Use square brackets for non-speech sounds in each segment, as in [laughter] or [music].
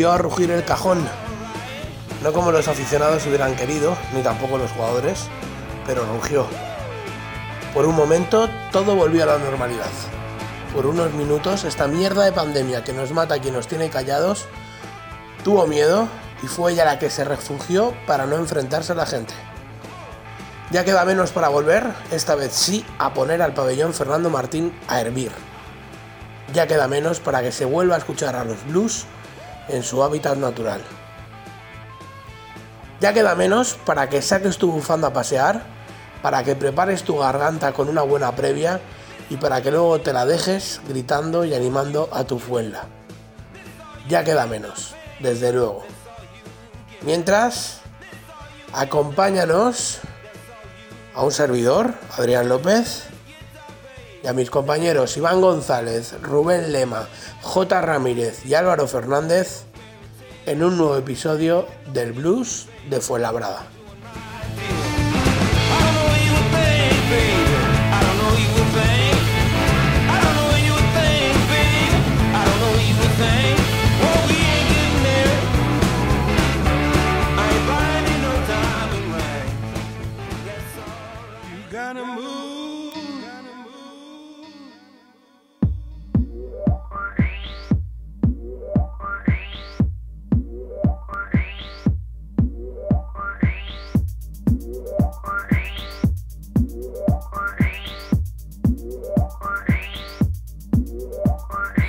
volvió a rugir el cajón. No como los aficionados hubieran querido, ni tampoco los jugadores, pero rugió. Por un momento todo volvió a la normalidad. Por unos minutos esta mierda de pandemia que nos mata y nos tiene callados tuvo miedo y fue ella la que se refugió para no enfrentarse a la gente. Ya queda menos para volver, esta vez sí, a poner al pabellón Fernando Martín a hervir. Ya queda menos para que se vuelva a escuchar a los blues en su hábitat natural. Ya queda menos para que saques tu bufanda a pasear, para que prepares tu garganta con una buena previa y para que luego te la dejes gritando y animando a tu fuela. Ya queda menos, desde luego. Mientras, acompáñanos a un servidor, Adrián López, y a mis compañeros Iván González, Rubén Lema, J. Ramírez y Álvaro Fernández en un nuevo episodio del Blues de Fuenlabrada. Yeah.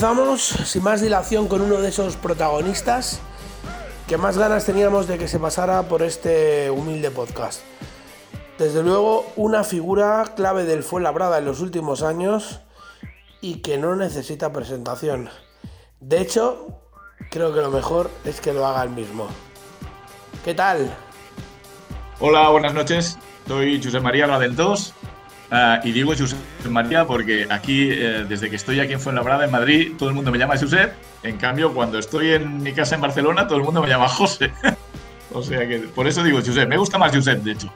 Comenzamos sin más dilación con uno de esos protagonistas que más ganas teníamos de que se pasara por este humilde podcast. Desde luego, una figura clave del Fuenlabrada en los últimos años y que no necesita presentación. De hecho, creo que lo mejor es que lo haga él mismo. ¿Qué tal? Hola, buenas noches. Soy José María Radentos Ah, y digo Josep María porque aquí, eh, desde que estoy aquí en Fuenlabrada, en Madrid, todo el mundo me llama Josep. En cambio, cuando estoy en mi casa en Barcelona, todo el mundo me llama José. [laughs] o sea que por eso digo Josep. Me gusta más Josep, de hecho.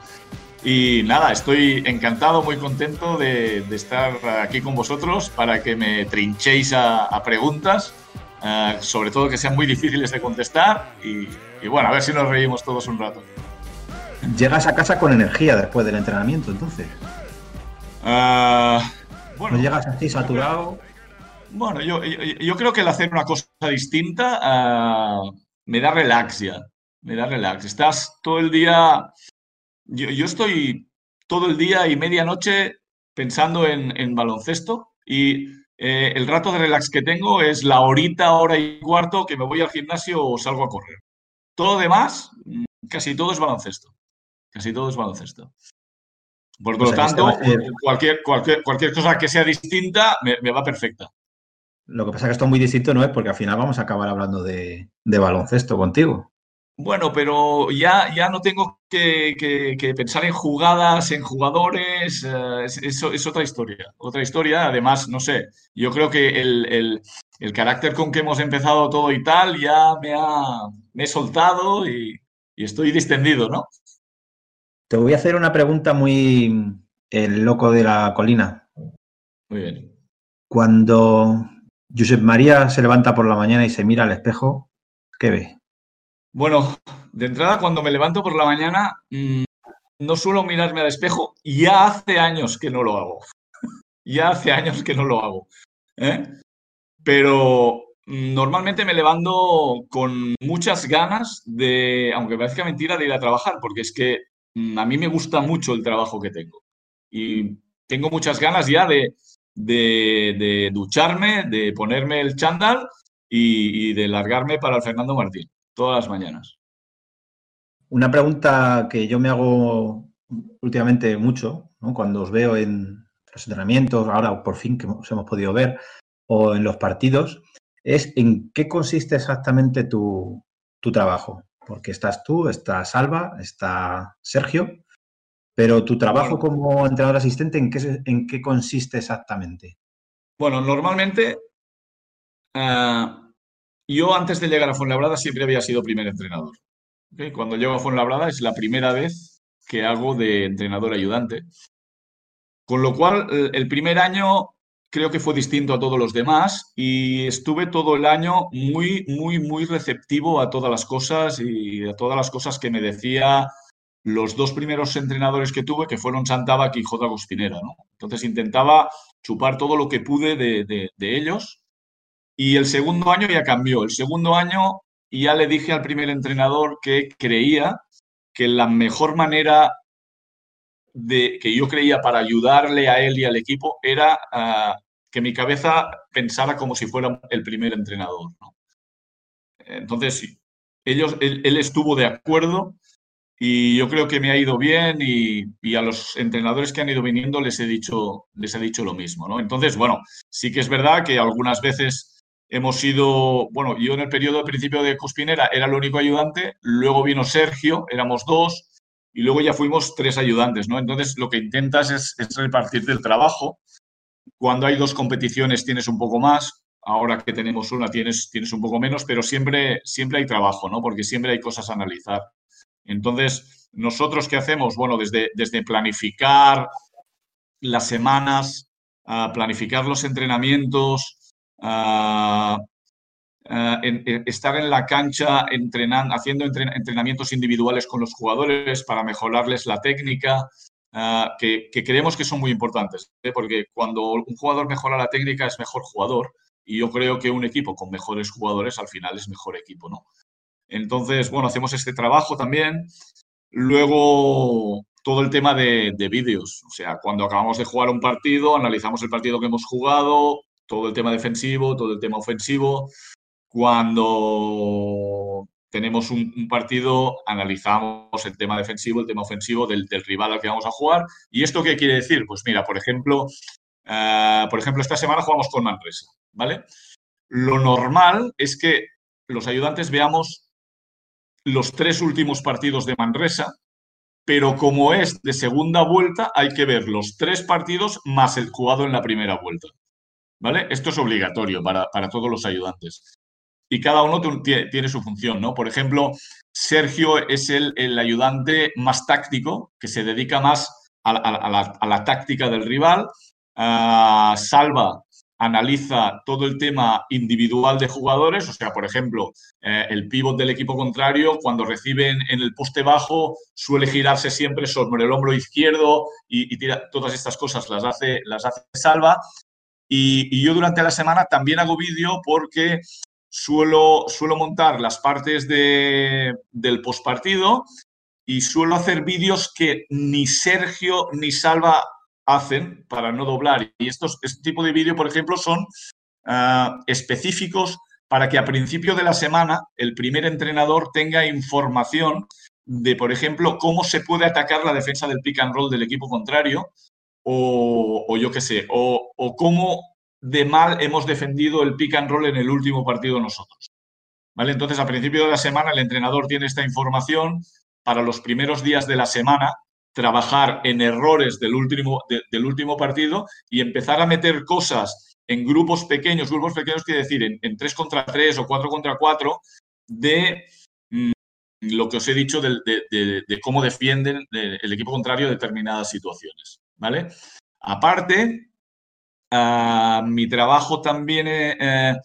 Y nada, estoy encantado, muy contento de, estar aquí con vosotros para que me trinchéis a, preguntas, ah, sobre todo que sean muy difíciles de contestar. Y, y bueno, a ver si nos reímos todos un rato. Llegas a casa con energía después del entrenamiento, entonces. Uh, bueno, ¿No llegas así saturado? Bueno, yo, yo, creo que el hacer una cosa distinta ah, me da relax ya. Me da relax. Estás todo el día. Yo, yo estoy todo el día y medianoche pensando en, en baloncesto y eh, el rato de relax que tengo es la horita, hora y cuarto que me voy al gimnasio o salgo a correr. Todo lo demás, mm, casi todo es baloncesto. Casi todo es baloncesto. Por lo tanto, cualquier, cualquier, cualquier cosa que sea distinta me, va perfecta. Lo que pasa es que esto es muy distinto, ¿no es? Porque al final vamos a acabar hablando de, baloncesto contigo. Bueno, pero ya, ya no tengo que, pensar en jugadas, en jugadores, eh, eso es, otra historia. Otra historia, además, no sé, yo creo que el, carácter con que hemos empezado todo y tal ya me ha me he soltado y, y estoy distendido, ¿no? Te voy a hacer una pregunta muy el loco de la colina. Muy bien. Cuando Josep María se levanta por la mañana y se mira al espejo, ¿qué ve? Bueno, de entrada, cuando me levanto por la mañana, mm, no suelo mirarme al espejo. Ya hace años que no lo hago. [laughs] ya hace años que no lo hago. ¿eh? Pero Normalmente me levanto con muchas ganas de, aunque parezca mentira, de ir a trabajar, porque es que mm, a mí me gusta mucho el trabajo que tengo. Y tengo muchas ganas ya de, de, ducharme, de ponerme el chándal y, de largarme para el Fernando Martín todas las mañanas. Una pregunta que yo me hago últimamente mucho, cuando os veo en los entrenamientos, ahora por fin que os hemos podido ver, o en los partidos, es en qué consiste exactamente tu, trabajo. Porque estás tú, está Salva, está Sergio, pero tu trabajo como entrenador asistente, ¿en qué, en qué consiste exactamente? Bueno, normalmente eh, yo antes de llegar a Fuenlabrada siempre había sido primer entrenador. Cuando llego a Fuenlabrada es la primera vez que hago de entrenador ayudante. Con lo cual, el primer año creo que fue distinto a todos los demás y estuve todo el año muy, muy, muy receptivo a todas las cosas y a todas las cosas que me decía los dos primeros entrenadores que tuve, que fueron Santabac y J. Agustinera. ¿no? Entonces intentaba chupar todo lo que pude de, de ellos y el segundo año ya cambió. El segundo año ya le dije al primer entrenador que creía que la mejor manera de, que yo creía para ayudarle a él y al equipo era ah, que mi cabeza pensara como si fuera el primer entrenador. Entonces, ellos, él, estuvo de acuerdo y yo creo que me ha ido bien y, a los entrenadores que han ido viniendo les he dicho, les he dicho lo mismo. ¿no? Entonces, bueno, sí que es verdad que algunas veces hemos sido, bueno, yo en el periodo de principio de Cuspinera era el único ayudante, luego vino Sergio, éramos dos, y luego ya fuimos tres ayudantes, ¿no? Entonces lo que intentas es, es repartir el trabajo cuando hay dos competiciones tienes un poco más, ahora que tenemos una tienes, tienes un poco menos, pero siempre, siempre hay trabajo, ¿no? Porque siempre hay cosas a analizar. Entonces, ¿nosotros qué hacemos? Bueno, desde, desde planificar las semanas, a planificar los entrenamientos, a, estar en la cancha entrenando, haciendo entrenamientos individuales con los jugadores para mejorarles la técnica, Ah, que, creemos que son muy importantes, ¿eh? porque cuando un jugador mejora la técnica es mejor jugador y yo creo que un equipo con mejores jugadores al final es mejor equipo, ¿no? Entonces, bueno, hacemos este trabajo también. Luego, todo el tema de, de vídeos, o sea, cuando acabamos de jugar un partido, analizamos el partido que hemos jugado, todo el tema defensivo, todo el tema ofensivo. Cuando tenemos un, partido, analizamos el tema defensivo, el tema ofensivo del, rival al que vamos a jugar. ¿Y esto qué quiere decir? Pues mira, por ejemplo, eh, por ejemplo, esta semana jugamos con Manresa, ¿vale? Lo normal es que los ayudantes veamos los tres últimos partidos de Manresa, pero como es de segunda vuelta, hay que ver los tres partidos más el jugado en la primera vuelta. ¿Vale? Esto es obligatorio para, para todos los ayudantes y cada uno tiene su función, ¿no? Por ejemplo, Sergio es el, ayudante más táctico, que se dedica más a, la, táctica del rival. Ah, Salva analiza todo el tema individual de jugadores, o sea, por ejemplo, eh, el pívot del equipo contrario, cuando reciben en el poste bajo, suele girarse siempre sobre el hombro izquierdo y, tira, todas estas cosas las hace, las hace Salva. Y, y, yo durante la semana también hago vídeo porque suelo, suelo montar las partes de, del postpartido y suelo hacer vídeos que ni Sergio ni Salva hacen para no doblar. Y estos, este tipo de vídeo, por ejemplo, son ah, específicos para que a principio de la semana el primer entrenador tenga información de, por ejemplo, cómo se puede atacar la defensa del pick and roll del equipo contrario o, o yo qué sé, o, o cómo de mal hemos defendido el pick and roll en el último partido nosotros. ¿Vale? Entonces, a principio de la semana, el entrenador tiene esta información para los primeros días de la semana, trabajar en errores del último, del último partido y empezar a meter cosas en grupos pequeños, grupos pequeños quiere decir en, en 3 contra 3 o 4 contra 4, de mm, lo que os he dicho de, de cómo defienden el equipo contrario determinadas situaciones. ¿Vale? Aparte, Ah, mi trabajo también eh,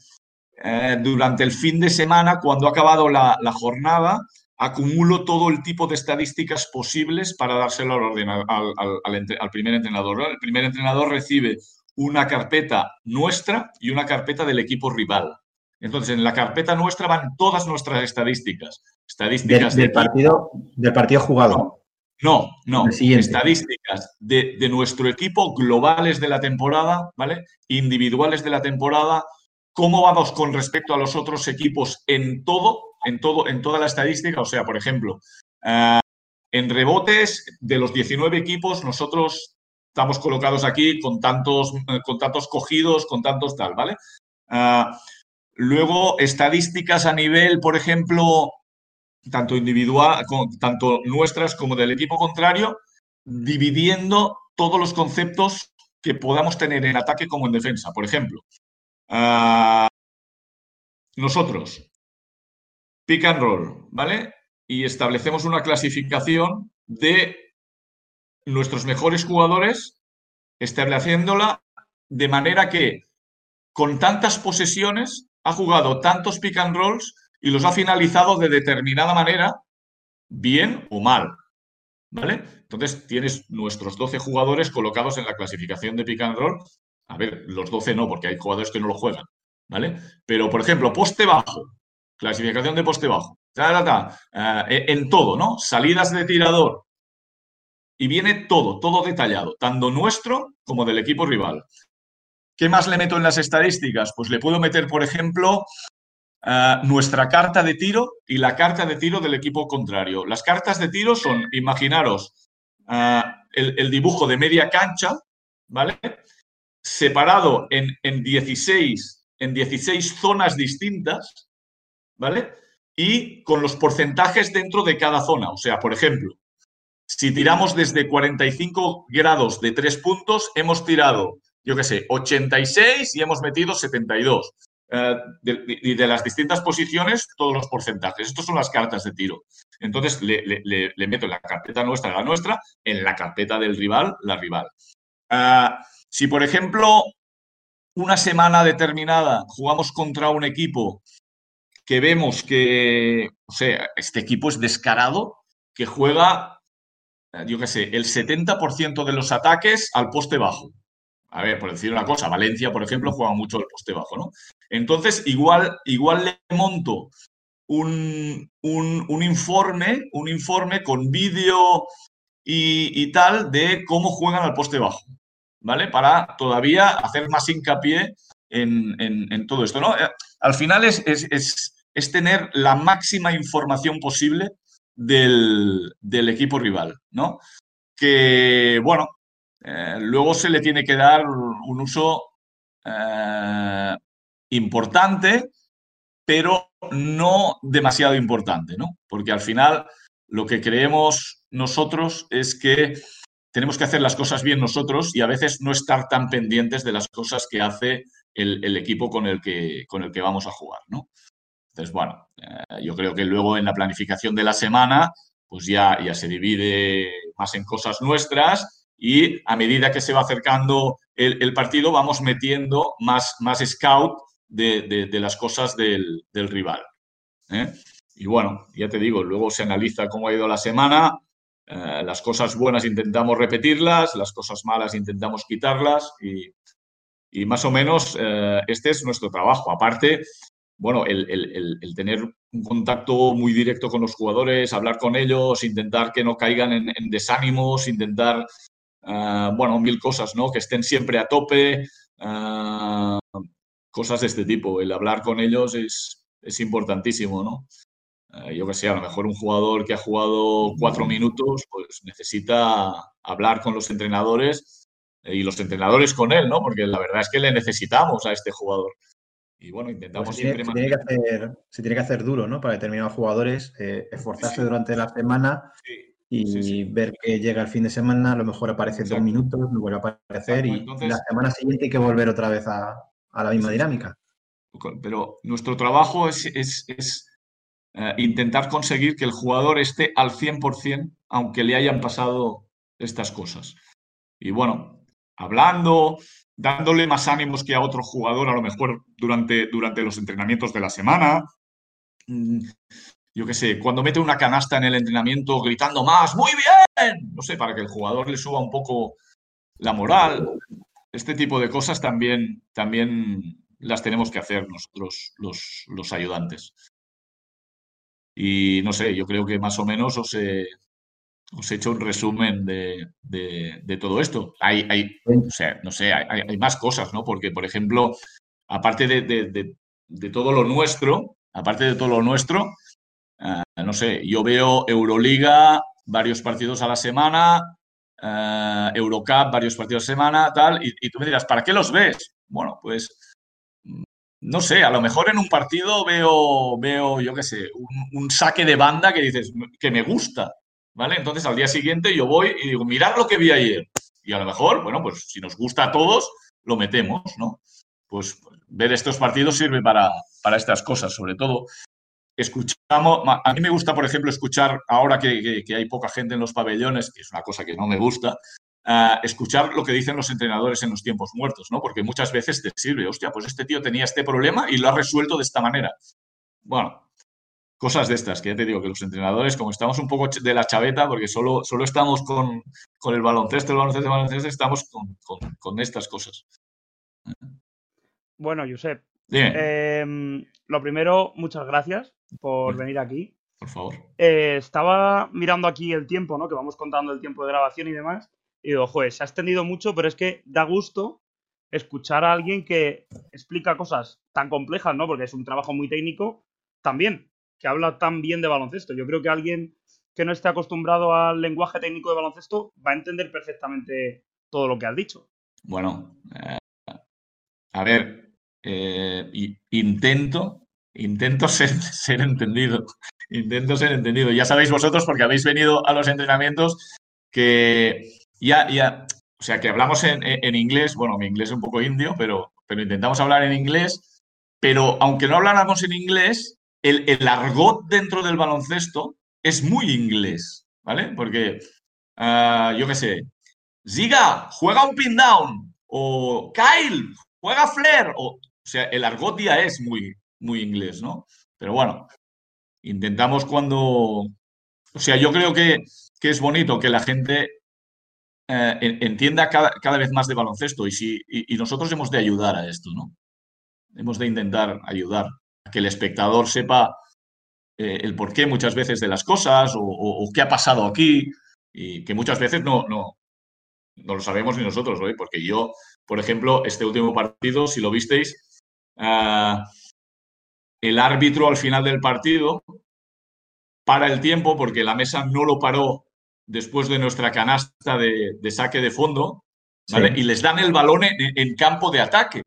eh, durante el fin de semana, cuando ha acabado la, jornada, acumulo todo el tipo de estadísticas posibles para dárselo al, al, primer entrenador. El primer entrenador recibe una carpeta nuestra y una carpeta del equipo rival. Entonces, en la carpeta nuestra van todas nuestras estadísticas. Estadísticas del, partido, del partido jugado. No, no. Estadísticas de, de, nuestro equipo globales de la temporada, ¿vale? Individuales de la temporada. ¿Cómo vamos con respecto a los otros equipos en todo, en todo, en toda la estadística? O sea, por ejemplo, eh, en rebotes de los 19 equipos, nosotros estamos colocados aquí con tantos, eh, con tantos cogidos, con tantos tal, ¿vale? Eh, luego, estadísticas a nivel, por ejemplo, tanto individual, tanto nuestras como del equipo contrario, dividiendo todos los conceptos que podamos tener en ataque como en defensa. Por ejemplo, ah, nosotros, pick and roll, ¿vale? Y establecemos una clasificación de nuestros mejores jugadores, estableciéndola de manera que con tantas posesiones ha jugado tantos pick and rolls y los ha finalizado de determinada manera, bien o mal. ¿Vale? Entonces tienes nuestros 12 jugadores colocados en la clasificación de pick and roll. A ver, los 12 no, porque hay jugadores que no lo juegan. ¿Vale? Pero, por ejemplo, poste bajo, clasificación de poste bajo, eh, en todo, ¿no? Salidas de tirador. Y viene todo, todo detallado, tanto nuestro como del equipo rival. ¿Qué más le meto en las estadísticas? Pues le puedo meter, por ejemplo, Ah, nuestra carta de tiro y la carta de tiro del equipo contrario. Las cartas de tiro son, imaginaros, ah, el, dibujo de media cancha, ¿vale? Separado en, en, 16, en 16 zonas distintas, ¿vale? Y con los porcentajes dentro de cada zona. O sea, por ejemplo, si tiramos desde 45 grados de tres puntos, hemos tirado, yo qué sé, 86 y hemos metido 72. Eh, y de, las distintas posiciones todos los porcentajes. Estas son las cartas de tiro. Entonces le, meto en la carpeta nuestra, la nuestra, en la carpeta del rival, la rival. Eh, si, por ejemplo, una semana determinada jugamos contra un equipo que vemos que, o sea, este equipo es descarado, que juega, eh, yo qué sé, el 70% de los ataques al poste bajo. A ver, por decir una cosa, Valencia, por ejemplo, juega mucho el poste bajo, ¿no? Entonces, igual, igual le monto un, un, informe, un informe con vídeo y, tal de cómo juegan al poste bajo, ¿vale? Para todavía hacer más hincapié en, todo esto, ¿no? Eh, al final es, es, tener la máxima información posible del, del equipo rival, ¿no? Que, bueno, eh, luego se le tiene que dar un uso eh, importante, pero no demasiado importante, ¿no? Porque al final lo que creemos nosotros es que tenemos que hacer las cosas bien nosotros y a veces no estar tan pendientes de las cosas que hace el, equipo con el, que, con el que vamos a jugar, ¿no? Entonces, bueno, eh, yo creo que luego en la planificación de la semana, pues ya, ya se divide más en cosas nuestras y a medida que se va acercando el, partido vamos metiendo más, más scout de, las cosas del, rival. ¿eh? Y bueno, ya te digo, luego se analiza cómo ha ido la semana, eh, las cosas buenas intentamos repetirlas, las cosas malas intentamos quitarlas y, más o menos eh, este es nuestro trabajo. Aparte, bueno, el, tener un contacto muy directo con los jugadores, hablar con ellos, intentar que no caigan en desánimos, intentar Ah, bueno, mil cosas, ¿no? Que estén siempre a tope, ah, cosas de este tipo. El hablar con ellos es, es importantísimo, ¿no? Ah, yo que sé, a lo mejor un jugador que ha jugado cuatro minutos, pues necesita hablar con los entrenadores y los entrenadores con él, ¿no? Porque la verdad es que le necesitamos a este jugador. Y bueno, intentamos pues siempre... Se tiene, que hacer, se tiene que hacer duro, ¿no? Para determinados jugadores, eh, esforzarse durante la semana y ver que llega el fin de semana, a lo mejor aparece dos minutos, no vuelve a aparecer y la semana siguiente hay que volver otra vez a, la misma dinámica. Pero nuestro trabajo es, es, eh, intentar conseguir que el jugador esté al 100% aunque le hayan pasado estas cosas. Y bueno, hablando, dándole más ánimos que a otro jugador, a lo mejor durante, durante los entrenamientos de la semana, mm, yo qué sé, cuando mete una canasta en el entrenamiento gritando más, muy bien, no sé, para que el jugador le suba un poco la moral. Este tipo de cosas también, también, las tenemos que hacer nosotros, los, los ayudantes. Y no sé, yo creo que más o menos os he, os he hecho un resumen de, de, todo esto. Hay, hay, o sea, no sé, hay, hay, más cosas, ¿no? Porque, por ejemplo, aparte de, de todo lo nuestro, aparte de todo lo nuestro, uh, no sé, yo veo Euroliga varios partidos a la semana, uh, Eurocup varios partidos a la semana, tal, y, tú me dirás, ¿para qué los ves? Bueno, pues no sé, a lo mejor en un partido veo, veo yo qué sé, un, un saque de banda que dices, que me gusta, ¿vale? Entonces al día siguiente yo voy y digo, mirad lo que vi ayer. Y a lo mejor, bueno, pues si nos gusta a todos, lo metemos, ¿no? Pues ver estos partidos sirve para, para estas cosas, sobre todo. Escuchamos, a mí me gusta, por ejemplo, escuchar, ahora que, que, hay poca gente en los pabellones, que es una cosa que no me gusta, Uh, escuchar lo que dicen los entrenadores en los tiempos muertos, ¿no? Porque muchas veces te sirve, hostia, pues este tío tenía este problema y lo ha resuelto de esta manera. Bueno, cosas de estas, que ya te digo que los entrenadores, como estamos un poco de la chaveta, porque solo, solo estamos con, con el baloncesto, el baloncesto, el baloncesto, estamos con, con, con estas cosas. Bueno, Josep, eh, lo primero, muchas gracias por venir aquí. Por favor. Eh, estaba mirando aquí el tiempo, ¿no? Que vamos contando el tiempo de grabación y demás. Y digo, joder, se ha extendido mucho, pero es que da gusto escuchar a alguien que explica cosas tan complejas, ¿no? Porque es un trabajo muy técnico, también, que habla tan bien de baloncesto. Yo creo que alguien que no esté acostumbrado al lenguaje técnico de baloncesto va a entender perfectamente todo lo que has dicho. Bueno, eh, a ver, eh, intento, intento [laughs] ser, entendido. Intento ser entendido. Ya sabéis vosotros, porque habéis venido a los entrenamientos, que ya, ya, o sea, que hablamos en, en, inglés, bueno, mi inglés es un poco indio, pero, pero intentamos hablar en inglés, pero aunque no habláramos en inglés, el, el argot dentro del baloncesto es muy inglés, ¿vale? Porque, uh, yo qué sé, Ziga, juega un pin down, o Kyle, juega Flair, o, o sea, el argot ya es muy, muy inglés, ¿no? Pero bueno, intentamos cuando, o sea, yo creo que, que es bonito que la gente eh, entienda cada, cada, vez más de baloncesto y, si, y, nosotros hemos de ayudar a esto, ¿no? Hemos de intentar ayudar a que el espectador sepa eh, el porqué muchas veces de las cosas o, qué ha pasado aquí y que muchas veces no, no, no lo sabemos ni nosotros, ¿no? porque yo, por ejemplo, este último partido, si lo visteis, uh, el árbitro al final del partido para el tiempo porque la mesa no lo paró después de nuestra canasta de, de saque de fondo, ¿vale? Sí. Y les dan el balón en, en, campo de ataque.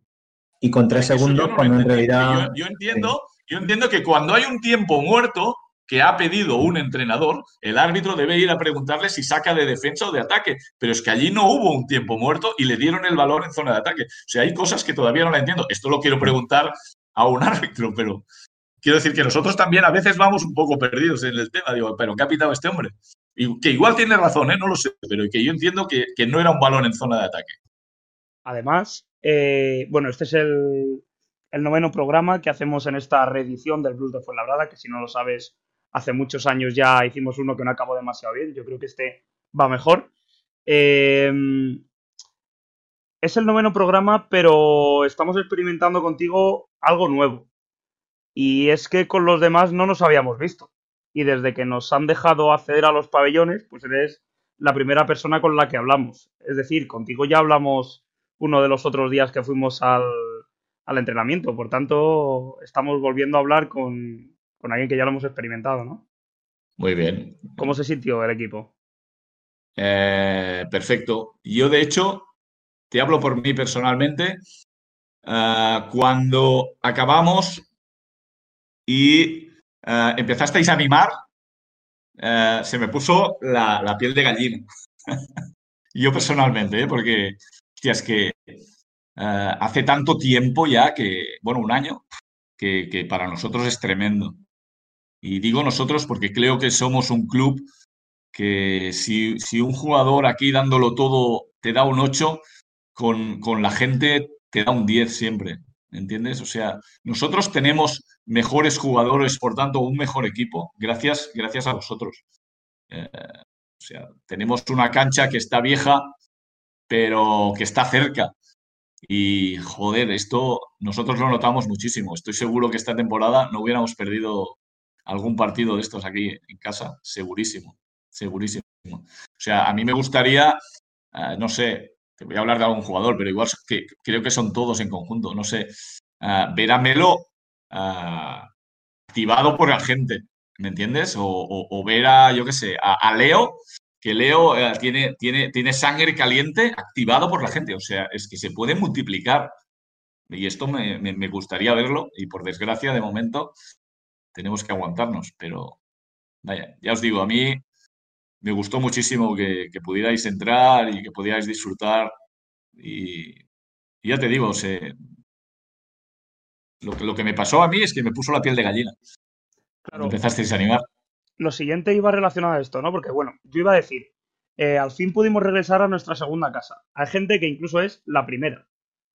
Y con tres segundos, no cuando en realidad... Yo, yo entiendo, sí. yo entiendo que cuando hay un tiempo muerto que ha pedido un entrenador, el árbitro debe ir a preguntarle si saca de defensa o de ataque. Pero es que allí no hubo un tiempo muerto y le dieron el balón en zona de ataque. O sea, hay cosas que todavía no la entiendo. Esto lo quiero preguntar a un [laughs] árbitro, pero quiero decir que nosotros también a veces vamos un poco perdidos en el tema. Digo, pero ¿qué ha pitado este hombre? Y que igual tiene razón, ¿eh? no lo sé, pero que yo entiendo que, que no era un balón en zona de ataque. Además, eh, bueno, este es el, el, noveno programa que hacemos en esta reedición del Blues de Fuenlabrada, que si no lo sabes, hace muchos años ya hicimos uno que no acabó demasiado bien. Yo creo que este va mejor. Eh, es el noveno programa, pero estamos experimentando contigo algo nuevo. Y es que con los demás no nos habíamos visto y desde que nos han dejado acceder a los pabellones, pues eres la primera persona con la que hablamos. Es decir, contigo ya hablamos uno de los otros días que fuimos al, al entrenamiento. Por tanto, estamos volviendo a hablar con, con, alguien que ya lo hemos experimentado, ¿no? Muy bien. ¿Cómo se sintió el equipo? Eh, perfecto. Yo, de hecho, te hablo por mí personalmente. Uh, cuando acabamos y uh, empezasteis a animar, uh, se me puso la, la, piel de gallina. [laughs] Yo personalmente, ¿eh? porque, hostia, es que hace tanto tiempo ya que, bueno, un año, que, que, para nosotros es tremendo. Y digo nosotros porque creo que somos un club que si, si un jugador aquí dándolo todo te da un 8, con, con la gente te da un 10 siempre. ¿Entiendes? O sea, nosotros tenemos mejores jugadores, por tanto, un mejor equipo, gracias, gracias a vosotros. Eh, o sea, tenemos una cancha que está vieja, pero que está cerca. Y joder, esto nosotros lo notamos muchísimo. Estoy seguro que esta temporada no hubiéramos perdido algún partido de estos aquí en casa, segurísimo, segurísimo. O sea, a mí me gustaría, eh, no sé, te voy a hablar de algún jugador, pero igual que, creo que son todos en conjunto, no sé, eh, ver a Melo eh, activado por la gente, ¿me entiendes? O, ver a, yo qué sé, a Leo que Leo tiene, tiene, tiene sangre caliente activado por la gente. O sea, es que se puede multiplicar. Y esto me, gustaría verlo. Y por desgracia, de momento, tenemos que aguantarnos. Pero vaya, ya os digo, a mí me gustó muchísimo que, pudierais entrar y que pudierais disfrutar. Y, ya te digo, lo, que, lo que me pasó a mí es que me puso la piel de gallina. Claro. Empezasteis a animar lo siguiente iba relacionado a esto, ¿no? Porque, bueno, yo iba a decir, eh, al fin pudimos regresar a nuestra segunda casa. Hay gente que incluso es la primera,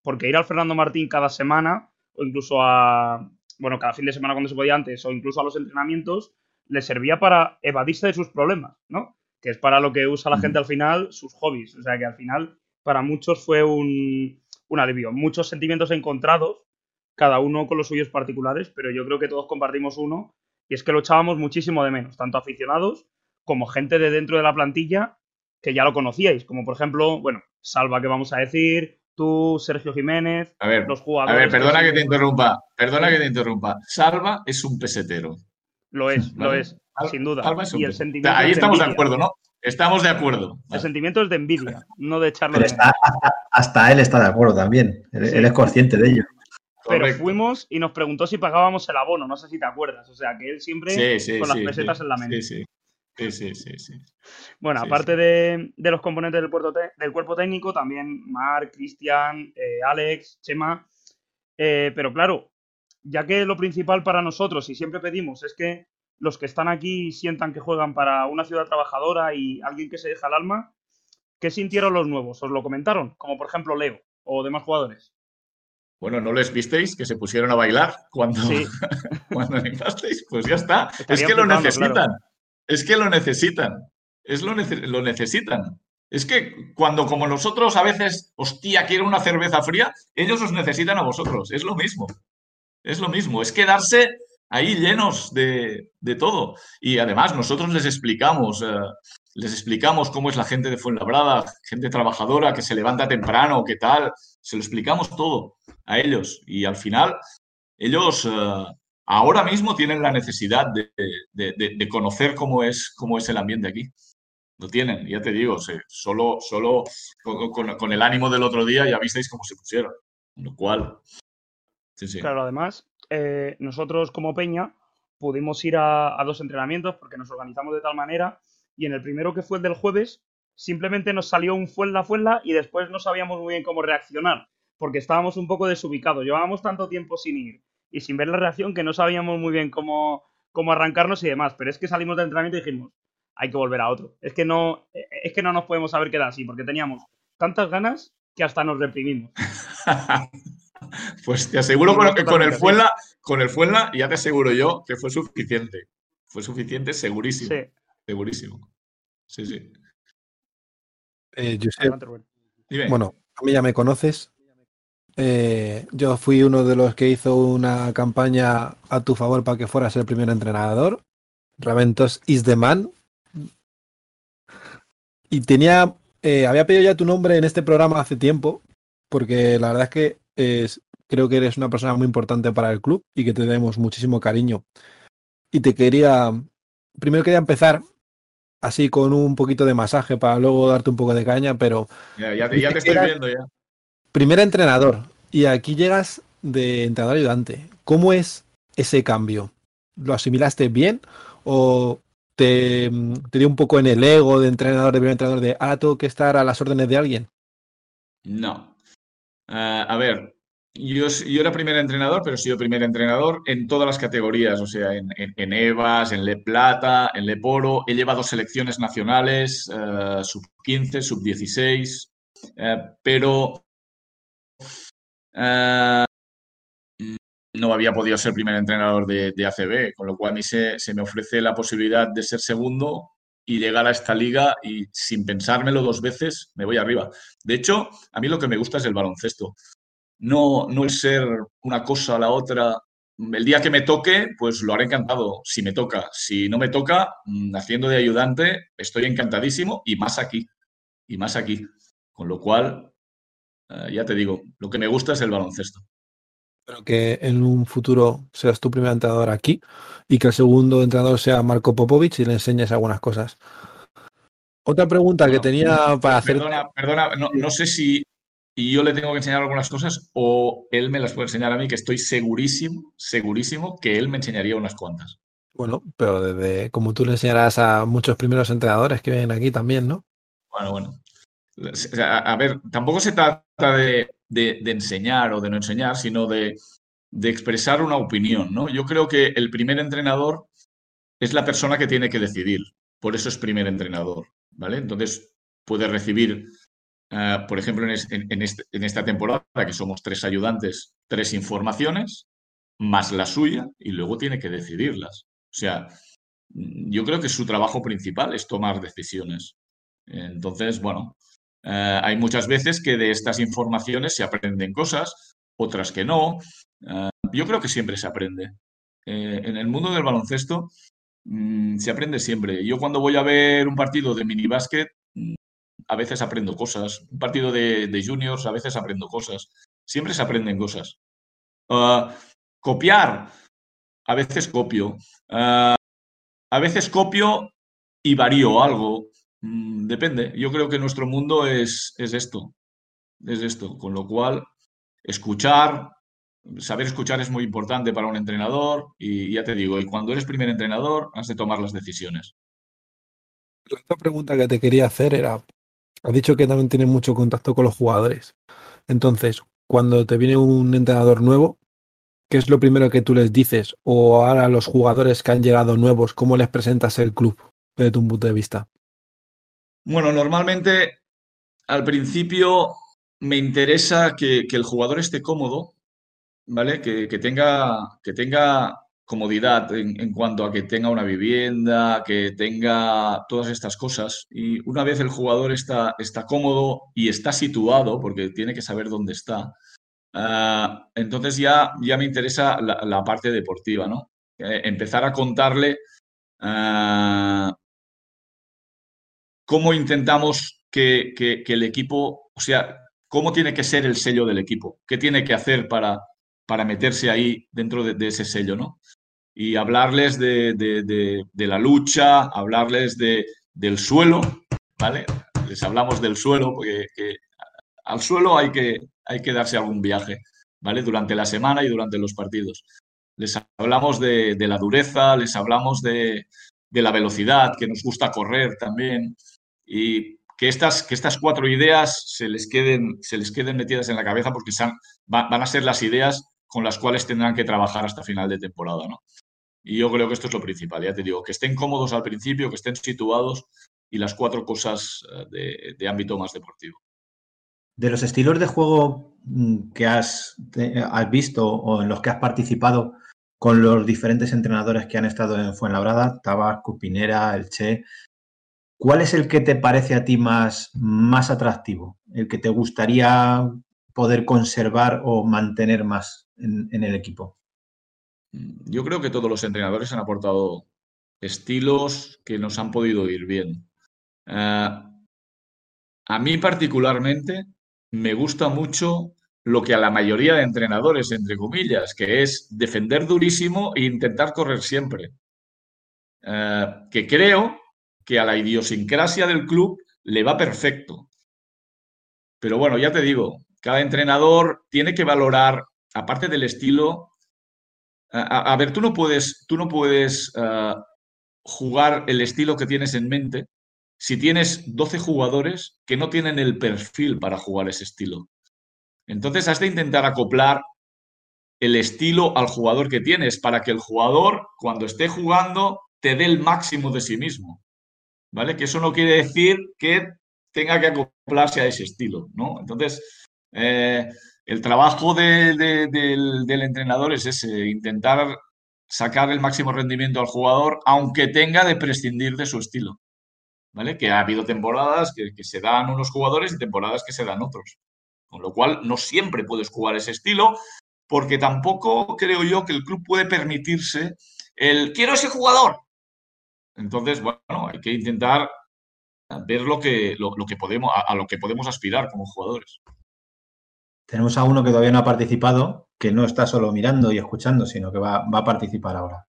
porque ir al Fernando Martín cada semana, o incluso a, bueno, cada fin de semana cuando se podía antes, o incluso a los entrenamientos, le servía para evadirse de sus problemas, ¿no? Que es para lo que usa la gente al final sus hobbies. O sea que al final, para muchos fue un, un alivio. Muchos sentimientos encontrados, cada uno con los suyos particulares, pero yo creo que todos compartimos uno, y es que lo echábamos muchísimo de menos, tanto aficionados como gente de dentro de la plantilla que ya lo conocíais, como por ejemplo, bueno, Salva que vamos a decir, tú, Sergio Jiménez, a ver, los jugadores. A ver, perdona que te interrumpa, perdona que te interrumpa. Salva es un pesetero. Lo es, [laughs] lo es, sin duda. y el sentimiento Ahí estamos de, acuerdo, ¿no? Estamos de acuerdo. El sentimiento es de envidia, no de echarlo de hasta, él está de acuerdo también. Él, es consciente de ello. Pero fuimos y nos preguntó si pagábamos el abono, no sé si te acuerdas. O sea, que él siempre con las pesetas en la mente. Sí, sí. Sí, sí, Bueno, aparte de, los componentes del, del, cuerpo técnico, también Marc, Cristian, eh, Alex, Chema. Eh, pero claro, ya que lo principal para nosotros, y siempre pedimos, es que los que están aquí sientan que juegan para una ciudad trabajadora y alguien que se deja el alma, ¿qué sintieron los nuevos? ¿Os lo comentaron? Como por ejemplo Leo o demás jugadores. Bueno, ¿no les visteis que se pusieron a bailar cuando, [laughs] cuando animasteis? Pues ya está. es que lo necesitan. Es que lo necesitan. Es lo, lo necesitan. Es que cuando como nosotros a veces, hostia, quiero una cerveza fría, ellos os necesitan a vosotros. Es lo mismo. Es lo mismo. Es quedarse ahí llenos de, de todo. Y además nosotros les explicamos, eh, les explicamos cómo es la gente de Fuenlabrada, gente trabajadora que se levanta temprano, qué tal, se lo explicamos todo a ellos y al final ellos eh, ahora mismo tienen la necesidad de, conocer cómo es, el ambiente aquí. Lo tienen, ya te digo, solo, con, el ánimo del otro día ya visteis cómo se pusieron. Lo cual. Claro, además, eh, nosotros como Peña pudimos ir a, dos entrenamientos porque nos organizamos de tal manera y en el primero que fue el del jueves simplemente nos salió un fuenla fuenla y después no sabíamos muy bien cómo reaccionar porque estábamos un poco desubicados. Llevábamos tanto tiempo sin ir y sin ver la reacción que no sabíamos muy bien cómo, cómo arrancarnos y demás. Pero es que salimos del entrenamiento y dijimos, hay que volver a otro. Es que no, es que no nos podemos haber quedado así, porque teníamos tantas ganas que hasta nos reprimimos. [laughs] pues te aseguro que con el Fuenla, con el Fuenla, ya te aseguro yo que fue suficiente. Fue suficiente, segurísimo. Segurísimo. Sí, sí. Eh, bueno, a mí ya me conoces. Eh, yo fui uno de los que hizo una campaña a tu favor para que fueras el primer entrenador. Raventos is the man. Y tenía, eh, había pedido ya tu nombre en este programa hace tiempo, porque la verdad es que es, creo que eres una persona muy importante para el club y que te demos muchísimo cariño. Y te quería, primero quería empezar así con un poquito de masaje para luego darte un poco de caña, pero... Ya, te, estoy viendo ya. Primer entrenador, y aquí llegas de entrenador ayudante. ¿Cómo es ese cambio? ¿Lo asimilaste bien o te, dio un poco en el ego de entrenador, de primer entrenador, de ahora tengo que estar a las órdenes de alguien? No. Eh, a ver, yo, yo, era primer entrenador, pero he sido primer entrenador en todas las categorías, o sea, en, en, EVAS, en Le Plata, en Le Poro. He llevado selecciones nacionales, eh, sub 15, sub 16, eh, pero eh, no había podido ser primer entrenador de, ACB, con lo cual a mí se, me ofrece la posibilidad de ser segundo y llegar a esta liga y sin pensármelo dos veces me voy arriba. De hecho, a mí lo que me gusta es el baloncesto. No, no el ser una cosa a la otra. El día que me toque, pues lo haré encantado, si me toca. Si no me toca, mm, haciendo de ayudante, estoy encantadísimo y más aquí. Y más aquí. Con lo cual, eh, ya te digo, lo que me gusta es el baloncesto. Pero que en un futuro seas tu primer entrenador aquí y que el segundo entrenador sea Marco Popovich y le enseñes algunas cosas. Otra pregunta que tenía para hacer. Perdona, perdona, no, no sé si yo le tengo que enseñar algunas cosas o él me las puede enseñar a mí, que estoy segurísimo, segurísimo que él me enseñaría unas cuantas. Bueno, pero desde como tú le enseñarás a muchos primeros entrenadores que vienen aquí también, ¿no? Bueno, bueno. A, ver, tampoco se trata de, de- enseñar o de no enseñar, sino de, de expresar una opinión, ¿no? Yo creo que el primer entrenador es la persona que tiene que decidir. Por eso es primer entrenador, ¿vale? Entonces puede recibir, eh, por ejemplo, en, en- en este- en esta temporada, que somos tres ayudantes, tres informaciones, más la suya, y luego tiene que decidirlas. O sea, yo creo que su trabajo principal es tomar decisiones. Entonces, bueno, eh, hay muchas veces que de estas informaciones se aprenden cosas, otras que no. Eh, yo creo que siempre se aprende. Eh, en el mundo del baloncesto mm, se aprende siempre. Yo cuando voy a ver un partido de minibásquet, mm, a veces aprendo cosas. Un partido de, de juniors, a veces aprendo cosas. Siempre se aprenden cosas. Copiar, a veces copio. A veces copio y varío algo. Mm, depende. Yo creo que nuestro mundo es, es esto. Es esto. Con lo cual, escuchar, saber escuchar es muy importante para un entrenador y ya te digo, y cuando eres primer entrenador has de tomar las decisiones. La otra pregunta que te quería hacer era, has dicho que también tienes mucho contacto con los jugadores. Entonces, cuando te viene un entrenador nuevo, ¿qué es lo primero que tú les dices? O ahora los jugadores que han llegado nuevos, ¿cómo les presentas el club desde tu punto de vista? Bueno, normalmente al principio me interesa que, el jugador esté cómodo, ¿vale? Que, tenga, que tenga comodidad en, cuanto a que tenga una vivienda, que tenga todas estas cosas. Y una vez el jugador está, está cómodo y está situado, porque tiene que saber dónde está, ah, entonces ya, ya me interesa la, la parte deportiva, ¿no? Eh, empezar a contarle ah, cómo intentamos que, que- el equipo, o sea, cómo tiene que ser el sello del equipo, qué tiene que hacer para, para meterse ahí dentro de, ese sello, ¿no? Y hablarles de, de- de- la lucha, hablarles de, del suelo, ¿vale? Les hablamos del suelo, porque que al suelo hay que, hay que darse algún viaje, ¿vale? Durante la semana y durante los partidos. Les hablamos de, de la dureza, les hablamos de, de la velocidad, que nos gusta correr también, y que estas, que estas cuatro ideas se les queden, se les queden metidas en la cabeza porque van a ser las ideas con las cuales tendrán que trabajar hasta final de temporada, ¿no? Y yo creo que esto es lo principal, ya te digo, que estén cómodos al principio, que estén situados y las cuatro cosas eh, de, ámbito más deportivo. De los estilos de juego mm, que has visto o en los que has participado con los diferentes entrenadores que han estado en Fuenlabrada, Tabas, Cupinera, El Che, ¿cuál es el que te parece a ti más, más atractivo? ¿El que te gustaría poder conservar o mantener más en, el equipo? Yo creo que todos los entrenadores han aportado estilos que nos han podido ir bien. Eh, a mí particularmente me gusta mucho lo que a la mayoría de entrenadores, entre comillas, que es defender durísimo e intentar correr siempre. Eh, que creo que a la idiosincrasia del club le va perfecto. Pero bueno, ya te digo, cada entrenador tiene que valorar, aparte del estilo, a, ver, tú no puedes, tú no puedes eh, jugar el estilo que tienes en mente si tienes 12 jugadores que no tienen el perfil para jugar ese estilo. Entonces has de intentar acoplar el estilo al jugador que tienes para que el jugador, cuando esté jugando, te dé el máximo de sí mismo. ¿Vale? Que eso no quiere decir que tenga que acoplarse a ese estilo, ¿no? Entonces, eh, el trabajo de- de- del, del entrenador es ese, intentar sacar el máximo rendimiento al jugador, aunque tenga de prescindir de su estilo. ¿vale? Que ha habido temporadas que, que se dan unos jugadores y temporadas que se dan otros. Con lo cual, no siempre puedes jugar ese estilo, porque tampoco creo yo que el club puede permitirse el quiero ese jugador. Entonces, bueno, hay que intentar ver lo que, lo, lo que podemos, a, a, lo que podemos aspirar como jugadores. Tenemos a uno que todavía no ha participado, que no está solo mirando y escuchando, sino que va, va a participar ahora.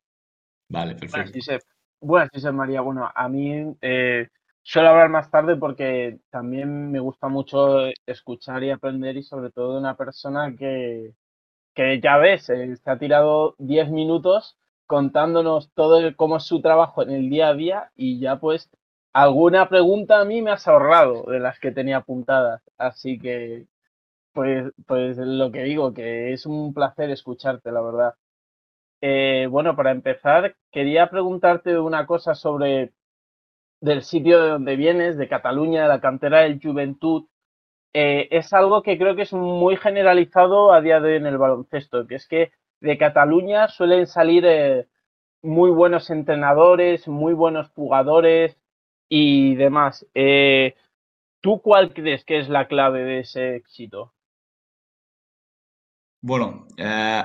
Vale, perfecto. Buenas, Josep. Buenas, Josep María. Bueno, a mí eh, suelo hablar más tarde porque también me gusta mucho escuchar y aprender y sobre todo de una persona que, que ya ves, eh, se ha tirado 10 minutos contándonos todo cómo es su trabajo en el día a día y ya pues alguna pregunta a mí me has ahorrado de las que tenía apuntadas. Así que, pues, pues lo que digo, que es un placer escucharte, la verdad. Eh, bueno, para empezar, quería preguntarte una cosa sobre del sitio de donde vienes, de Cataluña, de la cantera del Juventud. Eh, es algo que creo que es muy generalizado a día de hoy en el baloncesto, que es que de Cataluña suelen salir eh, muy buenos entrenadores, muy buenos jugadores y demás. Eh, ¿Tú cuál crees que es la clave de ese éxito? Bueno, eh,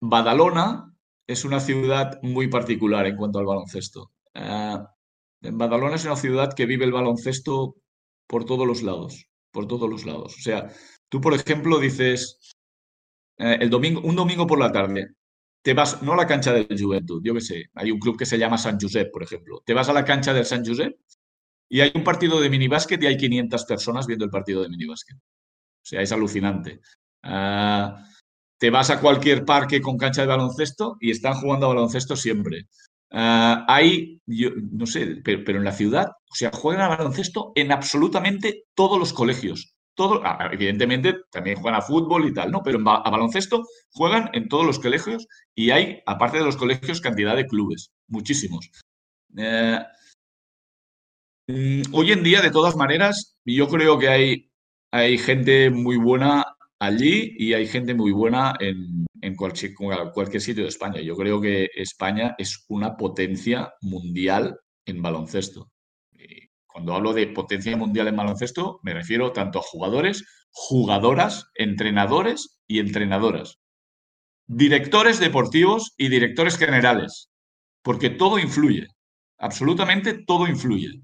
Badalona es una ciudad muy particular en cuanto al baloncesto. Badalona es una ciudad que vive el baloncesto por todos los lados, por todos los lados. O sea, tú, por ejemplo, dices, eh, el domingo, un domingo por la tarde, te vas, no a la cancha del Juventud, yo qué sé, hay un club que se llama San Josep, por ejemplo. Te vas a la cancha del San Josep y hay un partido de minibásquet y hay 500 personas viendo el partido de minibásquet. O sea, es alucinante. Uh, te vas a cualquier parque con cancha de baloncesto y están jugando a baloncesto siempre. Uh, hay, yo, no sé, pero, pero, en la ciudad, o sea, juegan a baloncesto en absolutamente todos los colegios. Todo, evidentemente también juegan a fútbol y tal, ¿no? Pero a baloncesto juegan en todos los colegios y hay, aparte de los colegios, cantidad de clubes, muchísimos. Uh, hoy en día, de todas maneras, yo creo que hay, hay gente muy buena allí y hay gente muy buena en, en cualquier, cualquier, sitio de España. Yo creo que España es una potencia mundial en baloncesto. Cuando hablo de potencia mundial en baloncesto, me refiero tanto a jugadores, jugadoras, entrenadores y entrenadoras. Directores deportivos y directores generales. Porque todo influye. Absolutamente todo influye.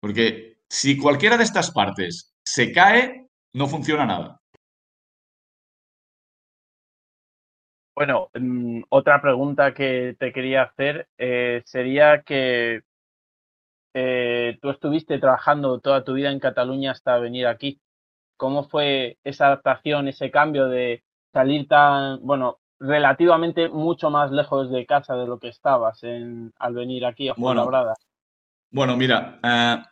Porque si cualquiera de estas partes se cae, no funciona nada. Bueno, mmm, otra pregunta que te quería hacer eh, sería que eh, tú estuviste trabajando toda tu vida en Cataluña hasta venir aquí. ¿Cómo fue esa adaptación, ese cambio de salir tan, bueno, relativamente mucho más lejos de casa de lo que estabas en, al venir aquí a Fuenlabrada? Bueno, bueno, mira, uh,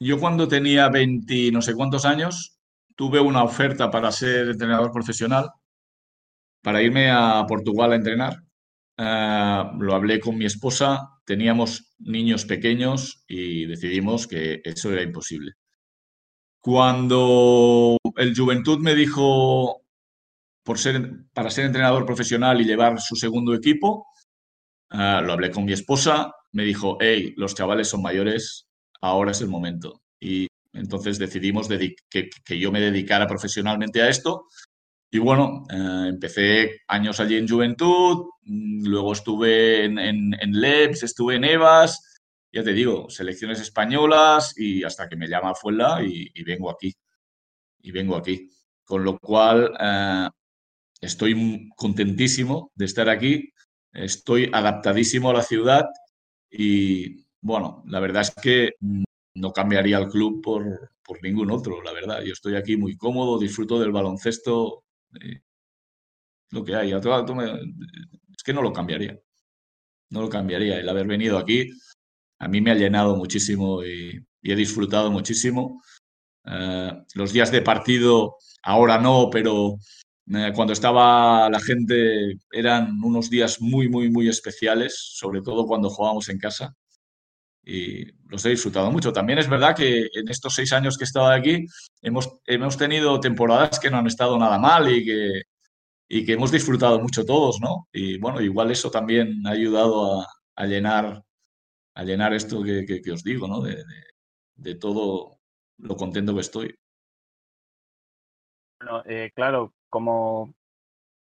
yo cuando tenía 20 no sé cuántos años, tuve una oferta para ser entrenador profesional para irme a Portugal a entrenar. Uh, lo hablé con mi esposa, teníamos niños pequeños y decidimos que eso era imposible. Cuando el Juventud me dijo para ser entrenador profesional y llevar su segundo equipo, uh, lo hablé con mi esposa, me dijo, hey, los chavales son mayores, ahora es el momento. Y entonces decidimos que yo me dedicara profesionalmente a esto y bueno, eh, empecé años allí en Juventud, mm, luego estuve en, en, LEPS, estuve en EVAS, ya te digo, selecciones españolas y hasta que me llama Fuela y, y vengo aquí. Y vengo aquí. Con lo cual, eh, estoy contentísimo de estar aquí, estoy adaptadísimo a la ciudad y bueno, la verdad es que no cambiaría el club por, por ningún otro, la verdad. Yo estoy aquí muy cómodo, disfruto del baloncesto eh, lo que hay. Es que no lo cambiaría. No lo cambiaría. El haber venido aquí a mí me ha llenado muchísimo y, he disfrutado muchísimo. Uh, los días de partido, ahora no, pero cuando estaba la gente eran unos días muy, muy, muy especiales, sobre todo cuando jugábamos en casa y los he disfrutado mucho. También es verdad que en estos seis años que he estado aquí hemos, hemos tenido temporadas que no han estado nada mal y que, y que hemos disfrutado mucho todos, ¿no? Y bueno, igual eso también ha ayudado a, a llenar llenar esto que, os digo, ¿no? De, todo lo contento que estoy. Bueno, eh, claro, como,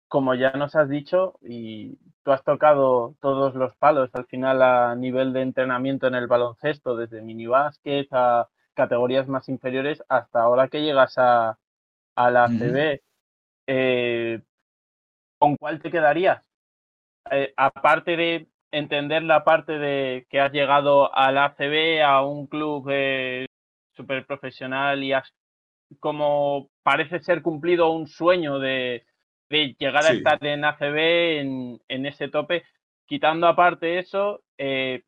como ya nos has dicho, y tú has tocado todos los palos al final a nivel de entrenamiento en el baloncesto, desde minibásquet a categorías más inferiores, hasta ahora que llegas a, la CB, eh, ¿con cuál te quedarías? Eh, aparte de entender la parte de que has llegado al ACB, a un club eh, súper profesional y has como parece ser cumplido un sueño de, llegar a estar en ACB en, ese tope. Quitando aparte eso, eh,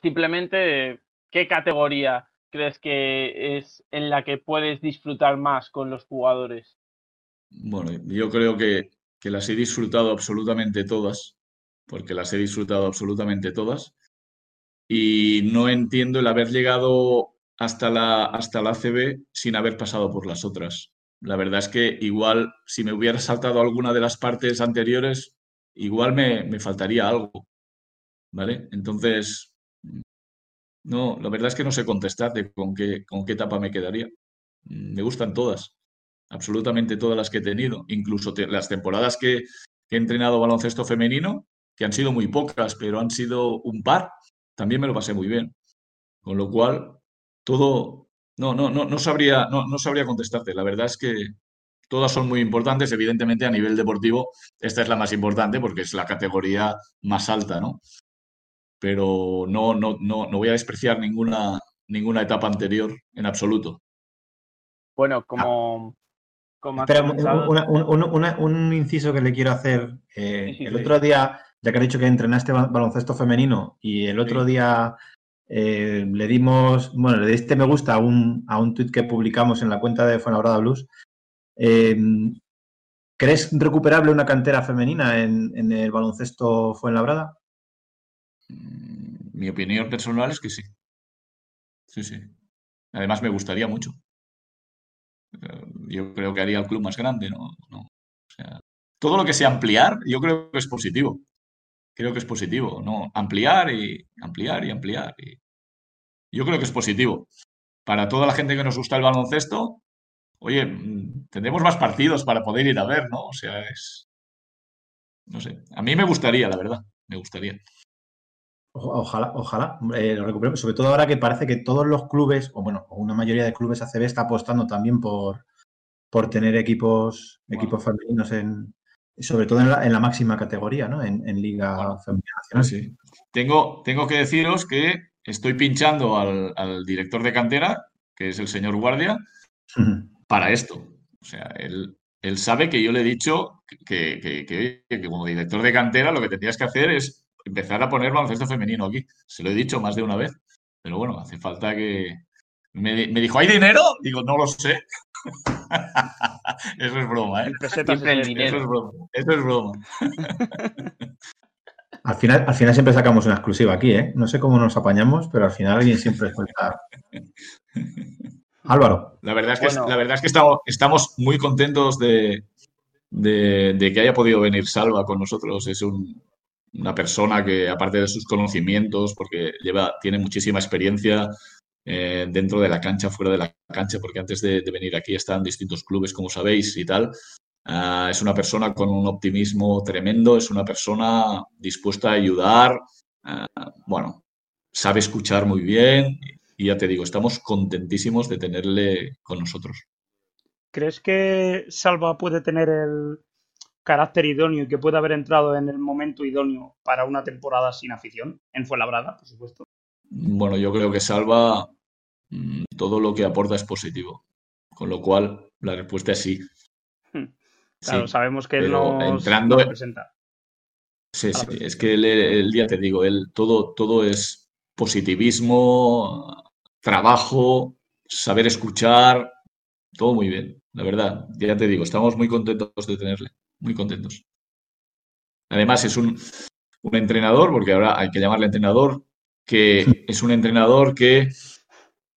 simplemente, ¿qué categoría crees que es en la que puedes disfrutar más con los jugadores? Bueno, yo creo que, que las he disfrutado absolutamente todas porque las he disfrutado absolutamente todas. Y no entiendo el haber llegado hasta la, hasta la ACB sin haber pasado por las otras. La verdad es que igual, si me hubiera saltado alguna de las partes anteriores, igual me, me faltaría algo. ¿Vale? Entonces, no, la verdad es que no sé contestarte con qué, con qué etapa me quedaría. Me gustan todas, absolutamente todas las que he tenido, incluso las temporadas que he entrenado baloncesto femenino, que han sido muy pocas, pero han sido un par, también me lo pasé muy bien. Con lo cual, todo, no, no, no, no sabría, no, no sabría contestarte. La verdad es que todas son muy importantes. Evidentemente, a nivel deportivo, esta es la más importante porque es la categoría más alta, ¿no? Pero no, no, no, no voy a despreciar ninguna, ninguna etapa anterior en absoluto. Bueno, como, Espera, un, inciso que le quiero hacer. Eh, el otro día ya que has dicho que entrenaste baloncesto femenino y el otro día eh, le dimos, bueno, le diste me gusta a un, a un tuit que publicamos en la cuenta de Fuenlabrada Blues. Eh, ¿Crees recuperable una cantera femenina en, el baloncesto Fuenlabrada? Mm, mi opinión personal es que sí. Sí, sí. Además me gustaría mucho. Eh, yo creo que haría el club más grande, ¿no? todo lo que sea ampliar, yo creo que es positivo creo que es positivo, ¿no? Ampliar y ampliar y ampliar. Y... Yo creo que es positivo. Para toda la gente que nos gusta el baloncesto, oye, mm, tendremos más partidos para poder ir a ver, ¿no? O sea, es... No sé, a mí me gustaría, la verdad, me gustaría. Ojalá, ojalá, lo recuperemos. Sobre todo ahora que parece que todos los clubes, o bueno, una mayoría de clubes ACB está apostando también por, por tener equipos, equipos femeninos en, sobre todo en la, máxima categoría, ¿no? En, Liga Femenina Nacional. Sí. Tengo, tengo que deciros que estoy pinchando al, director de cantera, que es el señor Guardia, para esto. O sea, él, él sabe que yo le he dicho que, que, como director de cantera lo que tendrías que hacer es empezar a poner baloncesto femenino aquí. Se lo he dicho más de una vez. Pero bueno, hace falta que... Me, me dijo, ¿hay dinero? Digo, no lo sé. [laughs] Eso es broma, ¿eh? Eso es broma. Eso es broma. [laughs] Al final, al final siempre sacamos una exclusiva aquí, ¿eh? No sé cómo nos apañamos, pero al final alguien siempre suelta. Álvaro. La verdad es que, la verdad es que estamos, estamos muy contentos de, de, que haya podido venir Salva con nosotros. Es una persona que, aparte de sus conocimientos, porque lleva, tiene muchísima experiencia eh, dentro de la cancha, fuera de la cancha, porque antes de, venir aquí están distintos clubes, como sabéis, y tal. Ah, es una persona con un optimismo tremendo, es una persona dispuesta a ayudar, ah, bueno, sabe escuchar muy bien y ya te digo, estamos contentísimos de tenerle con nosotros. ¿Crees que Salva puede tener el carácter idóneo y que puede haber entrado en el momento idóneo para una temporada sin afición en Fuenlabrada, por supuesto? Bueno, yo creo que Salva mm, todo lo que aporta es positivo. Con lo cual, la respuesta es sí. Hmm. Claro, sabemos que él no entrando, representa. Sí, sí, es que el día te digo, él todo, todo es positivismo, trabajo, saber escuchar, todo muy bien, la verdad. Ya te digo, estamos muy contentos de tenerle, muy contentos. Además, es un, un entrenador, porque ahora hay que llamarle entrenador, que es un entrenador que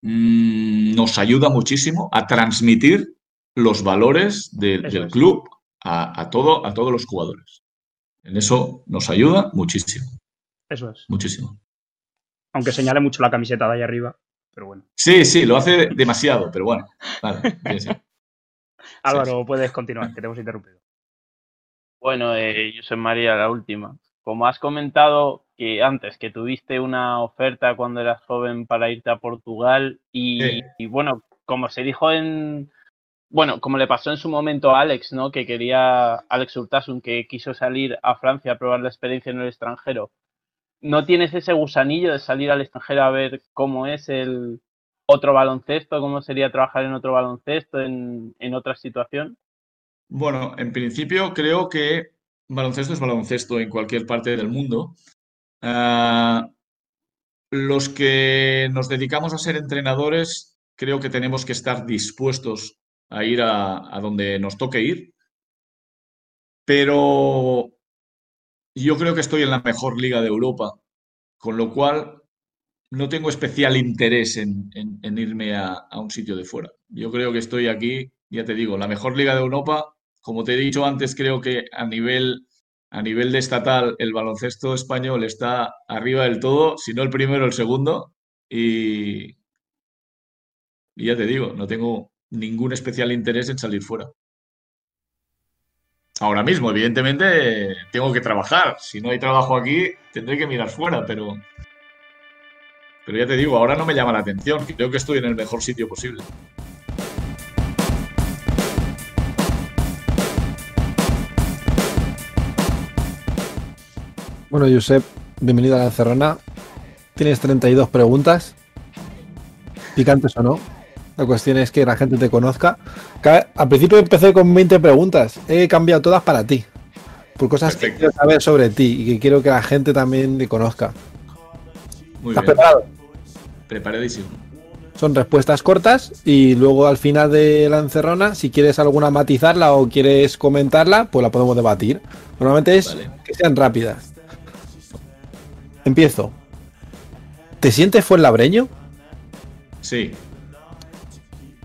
mm, nos ayuda muchísimo a transmitir los valores del club a, todo, a todos los jugadores. En eso nos ayuda muchísimo. Eso es. Muchísimo. Aunque señale mucho la camiseta de ahí arriba, pero bueno. Sí, sí, lo hace demasiado, pero bueno. Vale, [laughs] sí, sí. Álvaro, puedes continuar, que te hemos interrumpido. Bueno, eh, José María, la última. Como has comentado que antes que tuviste una oferta cuando eras joven para irte a Portugal y, Sí. y bueno, como se dijo en, bueno, como le pasó en su momento a Alex, ¿no? Que quería, Alex Urtasun, que quiso salir a Francia a probar la experiencia en el extranjero. ¿No tienes ese gusanillo de salir al extranjero a ver cómo es el otro baloncesto, cómo sería trabajar en otro baloncesto, en, en otra situación? Bueno, en principio creo que baloncesto es baloncesto en cualquier parte del mundo. Ah, los que nos dedicamos a ser entrenadores, creo que tenemos que estar dispuestos a ir a, donde nos toque ir. Pero yo creo que estoy en la mejor liga de Europa, con lo cual no tengo especial interés en, irme a un sitio de fuera. Yo creo que estoy aquí, ya te digo, la mejor liga de Europa. Como te he dicho antes, creo que a nivel, a nivel de estatal el baloncesto español está arriba del todo, si no el primero, el segundo. Y, ya te digo, no tengo ningún especial interés en salir fuera. Ahora mismo, evidentemente, tengo que trabajar. Si no hay trabajo aquí, tendré que mirar fuera, pero, pero ya te digo, ahora no me llama la atención. Creo que estoy en el mejor sitio posible. Bueno, Josep, bienvenido a la encerrona. Tienes 32 preguntas, picantes o no. La cuestión es que la gente te conozca. Ca- Al principio empecé con 20 preguntas. He cambiado todas para ti. Por cosas que quiero saber sobre ti y que quiero que la gente también te conozca. Muy ¿Estás bien, preparado? preparadísimo. Son respuestas cortas y luego al final de la encerrona, si quieres alguna matizarla o quieres comentarla, pues la podemos debatir. Normalmente es Vale. que sean rápidas. Empiezo. ¿Te sientes fuenlabreño? Sí,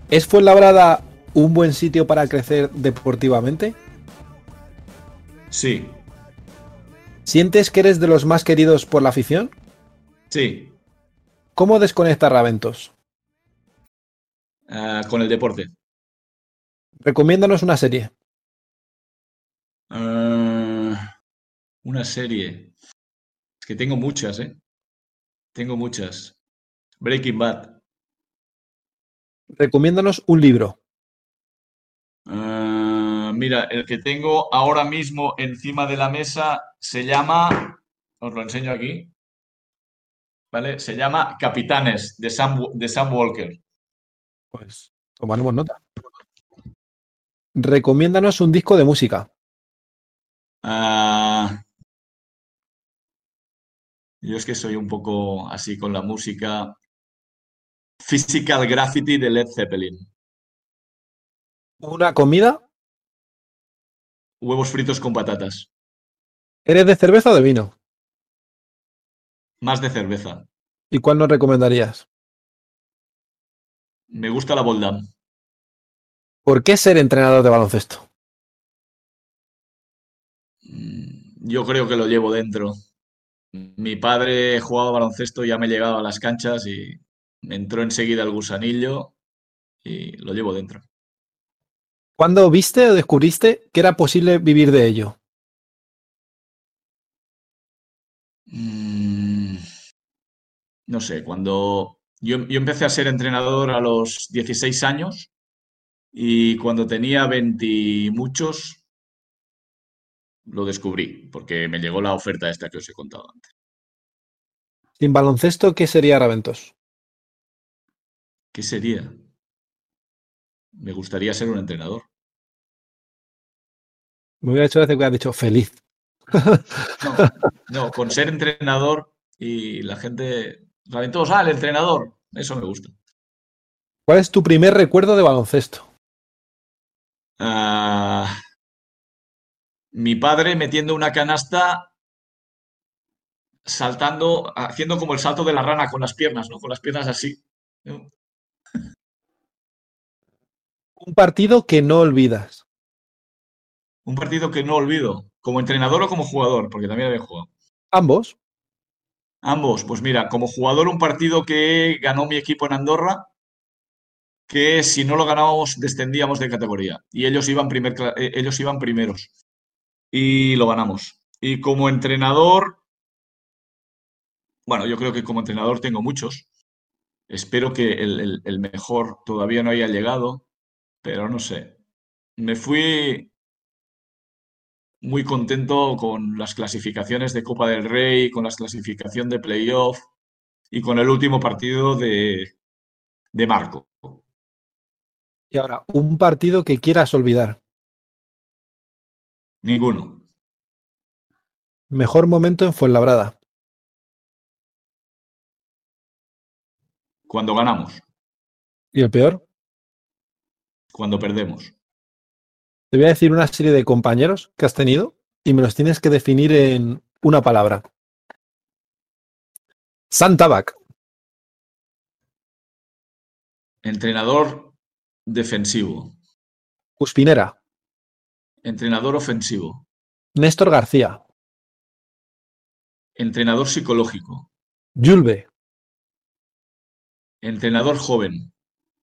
¿Es Fuenlabrada un buen sitio para crecer deportivamente? sí, ¿Sientes que eres de los más queridos por la afición? sí. ¿Cómo desconecta Raventos? Ah, con el deporte. Recomiéndanos una serie. Ah, una serie. Es que tengo muchas, ¿eh? Tengo muchas. Breaking Bad. Recomiéndanos un libro. Ah, mira, el que tengo ahora mismo encima de la mesa se llama, os lo enseño aquí, ¿vale? Se llama Capitanes de Sam, de Sam Walker. Pues tomaremos nota. Recomiéndanos un disco de música. Ah, yo es que soy un poco así con la música. Physical Graffiti de Led Zeppelin. Una comida. Huevos fritos con patatas. ¿Eres de cerveza o de vino? Más de cerveza. ¿Y cuál nos recomendarías? Me gusta la Boldam. ¿Por qué ser entrenador de baloncesto? Mm, Yo creo que lo llevo dentro. Mi padre jugaba baloncesto, ya me llegaba a las canchas y me entró enseguida el gusanillo y lo llevo dentro. ¿Cuándo viste o descubriste que era posible vivir de ello? Mm, No sé, cuando yo, yo empecé a ser entrenador a los 16 años y cuando tenía 20 y muchos lo descubrí porque me llegó la oferta esta que os he contado antes. Sin baloncesto, ¿qué sería Raventos? ¿Qué sería? Me gustaría ser un entrenador. Me hubiera hecho gracia que hubieras dicho feliz. No, no, con ser entrenador y la gente, saben todos, ah, el entrenador, eso me gusta. ¿Cuál es tu primer recuerdo de baloncesto? Ah, mi padre metiendo una canasta, saltando, haciendo como el salto de la rana con las piernas, ¿no? Con las piernas así. Un partido que no olvidas. Un partido que no olvido, como entrenador o como jugador, porque también había jugado. Ambos. Ambos, pues mira, como jugador un partido que ganó mi equipo en Andorra, que si no lo ganábamos descendíamos de categoría y ellos iban, primer, eh, ellos iban primeros y lo ganamos. Y como entrenador, bueno, yo creo que como entrenador tengo muchos. Espero que el, mejor todavía no haya llegado, pero no sé. Me fui muy contento con las clasificaciones de Copa del Rey, con la clasificación de playoff y con el último partido de, de Marco. Y ahora, un partido que quieras olvidar. Ninguno. Mejor momento en Fuenlabrada. Cuando ganamos. ¿Y el peor? Cuando perdemos. Te voy a decir una serie de compañeros que has tenido y me los tienes que definir en una palabra. Santabac. Entrenador defensivo. Cuspinera. Entrenador ofensivo. Néstor García. Entrenador psicológico. Yulbe. Entrenador joven.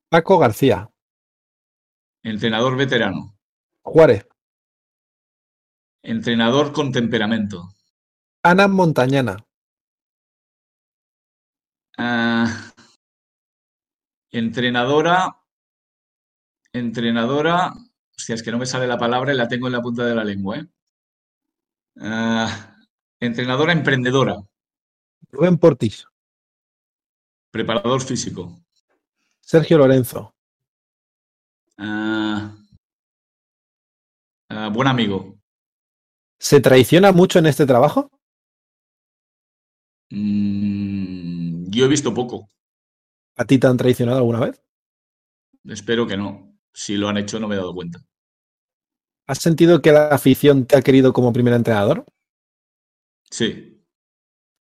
Paco García. Entrenador veterano. Juárez. Entrenador con temperamento. Ana Montañana. Ah, entrenadora. Entrenadora. Hostia, es que no me sale la palabra y la tengo en la punta de la lengua. ¿eh? Ah, entrenadora emprendedora. Rubén Portis. Preparador físico. Sergio Lorenzo. Ah, ah, buen amigo. ¿Se traiciona mucho en este trabajo? Mm, yo he visto poco. ¿A ti te han traicionado alguna vez? Espero que no. Si lo han hecho, no me he dado cuenta. ¿Has sentido que la afición te ha querido como primer entrenador? Sí,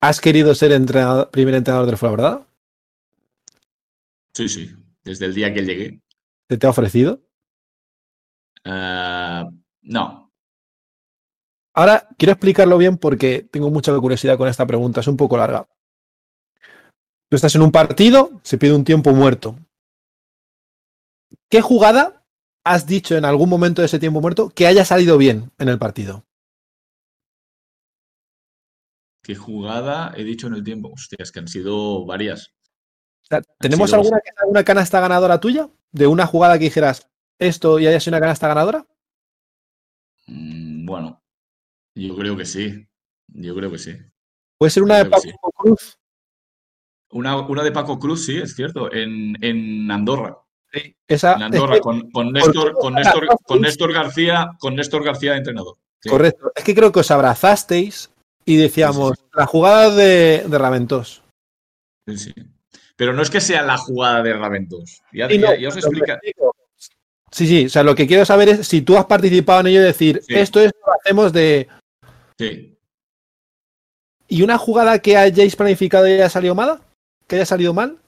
¿Has querido ser entrenador- primer entrenador del Fuenlabrada? sí, sí. Desde el día que llegué. ¿Se te ha ofrecido? Ah, no, Ahora quiero explicarlo bien porque tengo mucha curiosidad con esta pregunta, es un poco larga. Tú estás en un partido, se pide un tiempo muerto. ¿Qué jugada has dicho en algún momento de ese tiempo muerto que haya salido bien en el partido? qué jugada he dicho en el tiempo. Hostias, que han sido varias. O sea, ¿Tenemos sido alguna, alguna canasta ganadora tuya? ¿De una jugada que dijeras esto y haya sido una canasta ganadora? Mm, bueno, yo creo que sí. Yo creo que sí. Puede ser una de Paco Cruz. Una, una de Paco Cruz, sí, es cierto, en, en Andorra. Esa, En Andorra, es que- con, con Néstor, con, Néstor, con. Néstor García, con Néstor García de entrenador. Sí. Correcto. Es que creo que os abrazasteis y decíamos Sí, la jugada de, de Raventós. Sí, sí. Pero no es que sea la jugada de Raventos. Ya, Sí, no, ya- ya os explica. Sí, sí, o sea, lo que quiero saber es si tú has participado en ello y decir, Sí. esto es lo hacemos de. Sí. ¿Y una jugada que hayáis planificado y haya salido mal? ¿Que haya salido mal?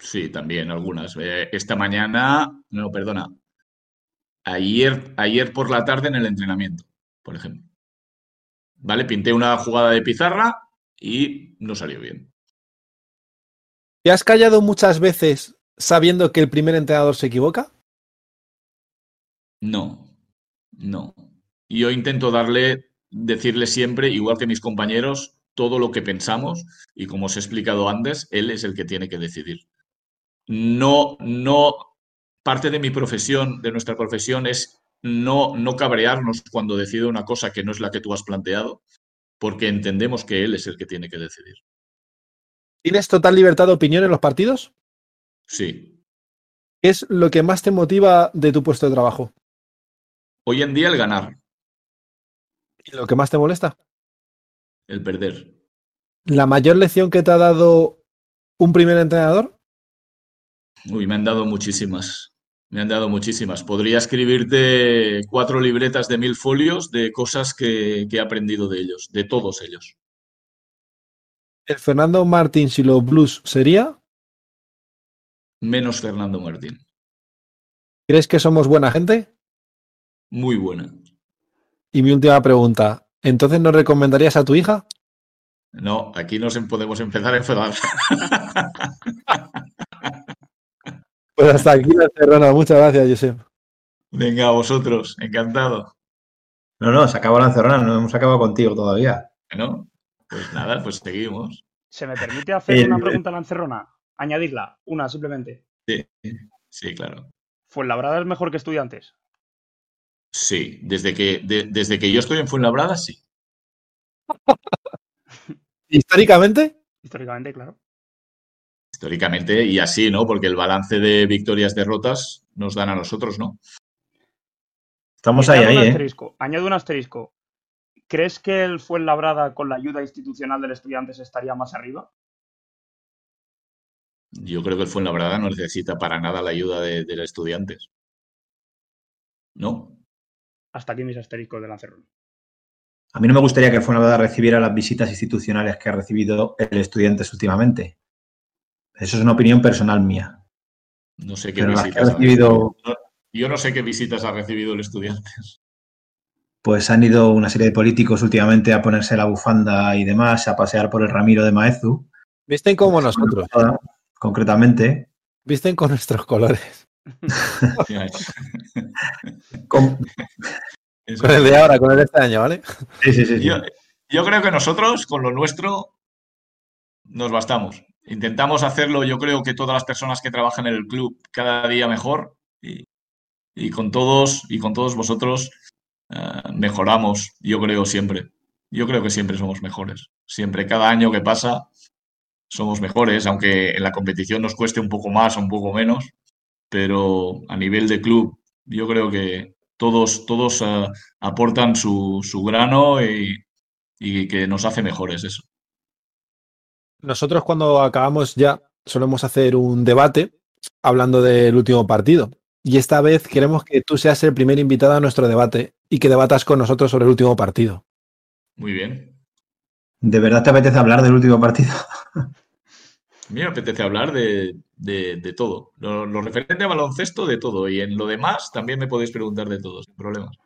Sí, también algunas. Eh, esta mañana, no, perdona. Ayer, ayer por la tarde en el entrenamiento, por ejemplo. ¿Vale? Pinté una jugada de pizarra y no salió bien. ¿Te has callado muchas veces sabiendo que el primer entrenador se equivoca? No, no. Yo intento darle, decirle siempre, igual que mis compañeros, todo lo que pensamos y como os he explicado antes, él es el que tiene que decidir. No, no, parte de mi profesión, de nuestra profesión, es no, no cabrearnos cuando decide una cosa que no es la que tú has planteado, porque entendemos que él es el que tiene que decidir. ¿Tienes total libertad de opinión en los partidos? Sí. ¿Qué es lo que más te motiva de tu puesto de trabajo? Hoy en día el ganar, ¿Y lo que más te molesta? el perder. ¿La mayor lección que te ha dado un primer entrenador? Uy, me han dado muchísimas. Me han dado muchísimas. Podría escribirte cuatro libretas de mil folios de cosas que, que he aprendido de ellos, de todos ellos. ¿El Fernando Martín si los Blues sería? Menos Fernando Martín. ¿Crees que somos buena gente? Muy buena. Y mi última pregunta, ¿entonces nos recomendarías a tu hija? No, aquí no se- podemos empezar a enfadar. [laughs] Pues hasta aquí la encerrona. Muchas gracias, Josep. Venga, a vosotros, encantado. No, no, se acabó la encerrona, no hemos acabado contigo todavía. ¿No? Pues nada, pues seguimos. ¿Se me permite hacer una pregunta a la encerrona? Añadirla, una simplemente. Sí, sí, claro. ¿Fuenlabrada es mejor que estudiantes? Sí, desde que, de- desde que yo estoy en Fuenlabrada, sí. [laughs] Históricamente, Históricamente, claro. Históricamente y así, ¿no? Porque el balance de victorias-derrotas nos dan a nosotros, ¿no? Estamos ahí, añado ahí, un ¿eh? asterisco, Añado un asterisco. ¿Crees que el Fuenlabrada con la ayuda institucional del Estudiantes estaría más arriba? Yo creo que el Fuenlabrada no necesita para nada la ayuda de, de los estudiantes. ¿No? Hasta aquí mis asteriscos de la encerrona. A mí no me gustaría que Fuenlabrada recibiera las visitas institucionales que ha recibido el Estudiantes últimamente. Eso es una opinión personal mía. No sé qué Pero visitas ha recibido, Yo no sé qué visitas ha recibido el Estudiantes. pues han ido una serie de políticos últimamente a ponerse la bufanda y demás, a pasear por el Ramiro de Maezu. visten como nosotros. Concretamente. Visten con nuestros colores. [laughs] Con- el de ahora, con el de este año, ¿vale? Sí, sí, sí. sí. Yo, yo creo que nosotros, con lo nuestro, nos bastamos. Intentamos hacerlo, yo creo que todas las personas que trabajan en el club cada día mejor y, con todos y con todos vosotros eh, mejoramos, yo creo siempre. Yo creo que siempre somos mejores. Siempre, cada año que pasa, somos mejores, aunque en la competición nos cueste un poco más o un poco menos, pero a nivel de club, yo creo que todos, todos eh, aportan su, su grano y, y que nos hace mejores eso. Nosotros cuando acabamos ya solemos hacer un debate hablando del último partido. Y esta vez queremos que tú seas el primer invitado a nuestro debate y que debatas con nosotros sobre el último partido. Muy bien. ¿De verdad te apetece hablar del último partido? A mí me apetece hablar de, de- de todo. Lo, lo referente a baloncesto, de todo. Y en lo demás también me podéis preguntar de todo, sin problemas.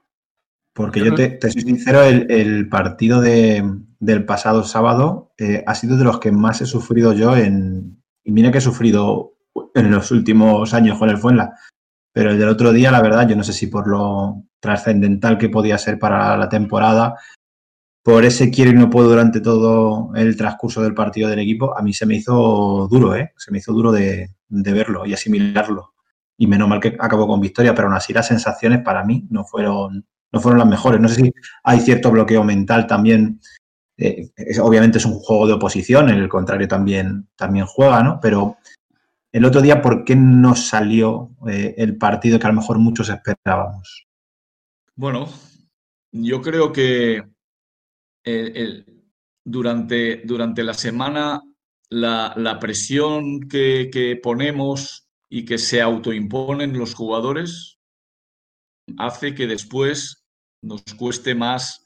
Porque yo te, te soy sincero, el, el partido de- del pasado sábado eh, ha sido de los que más he sufrido yo en. Y mira que he sufrido en los últimos años con el Fuenla. Pero el del otro día, la verdad, yo no sé si por lo trascendental que podía ser para la temporada, por ese quiero y no puedo durante todo el transcurso del partido del equipo, a mí se me hizo duro, ¿eh? Se me hizo duro de, de verlo y asimilarlo. Y menos mal que acabó con victoria, pero aún así las sensaciones para mí no fueron, no fueron las mejores. No sé si hay cierto bloqueo mental también. eh, es- obviamente es un juego de oposición, el contrario también, también juega, ¿no? Pero el otro día, ¿por qué no salió eh, el partido que a lo mejor muchos esperábamos? Bueno, yo creo que el- durante, durante la semana la, la presión que, que ponemos y que se autoimponen los jugadores hace que después nos cueste más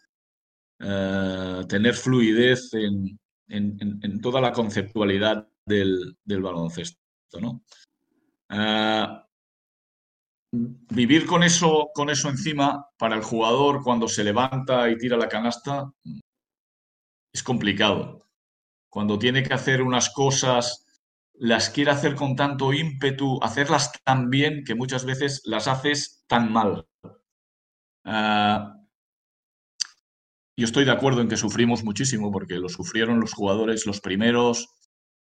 eh, tener fluidez en, en- toda la conceptualidad del, del baloncesto, ¿no? Ah, vivir con eso, con eso encima para el jugador cuando se levanta y tira la canasta es complicado. Cuando tiene que hacer unas cosas, las quiere hacer con tanto ímpetu, hacerlas tan bien que muchas veces las haces tan mal. Ah, yo estoy de acuerdo en que sufrimos muchísimo porque lo sufrieron los jugadores, los primeros,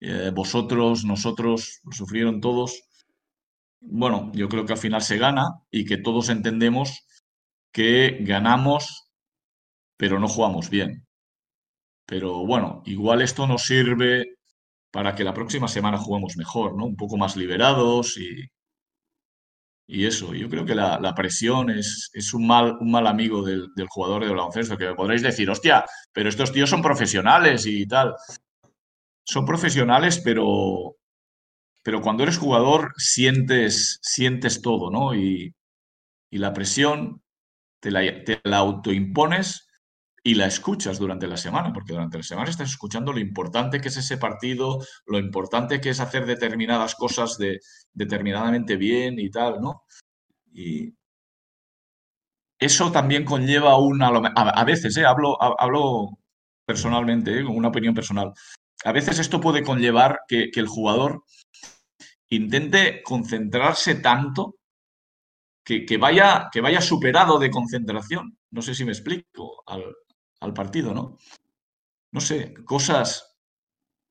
eh, vosotros, nosotros, lo sufrieron todos. Bueno, yo creo que al final se gana y que todos entendemos que ganamos, pero no jugamos bien. Pero bueno, igual esto nos sirve para que la próxima semana juguemos mejor, ¿no? Un poco más liberados y, y eso. Yo creo que la, la presión es, es un mal, un mal amigo del, del jugador de baloncesto, que me podréis decir, hostia, pero estos tíos son profesionales y tal. Son profesionales, pero, pero cuando eres jugador sientes, sientes todo, ¿no? Y, y la presión te la, te la autoimpones y la escuchas durante la semana, porque durante la semana estás escuchando lo importante que es ese partido, lo importante que es hacer determinadas cosas de, determinadamente bien y tal, ¿no? Y eso también conlleva una, a, veces, ¿eh? hablo, hablo personalmente, ¿eh? una opinión personal. A veces esto puede conllevar que, el jugador intente concentrarse tanto que, vaya, que vaya superado de concentración. No sé si me explico al, al partido, ¿no? No sé, cosas.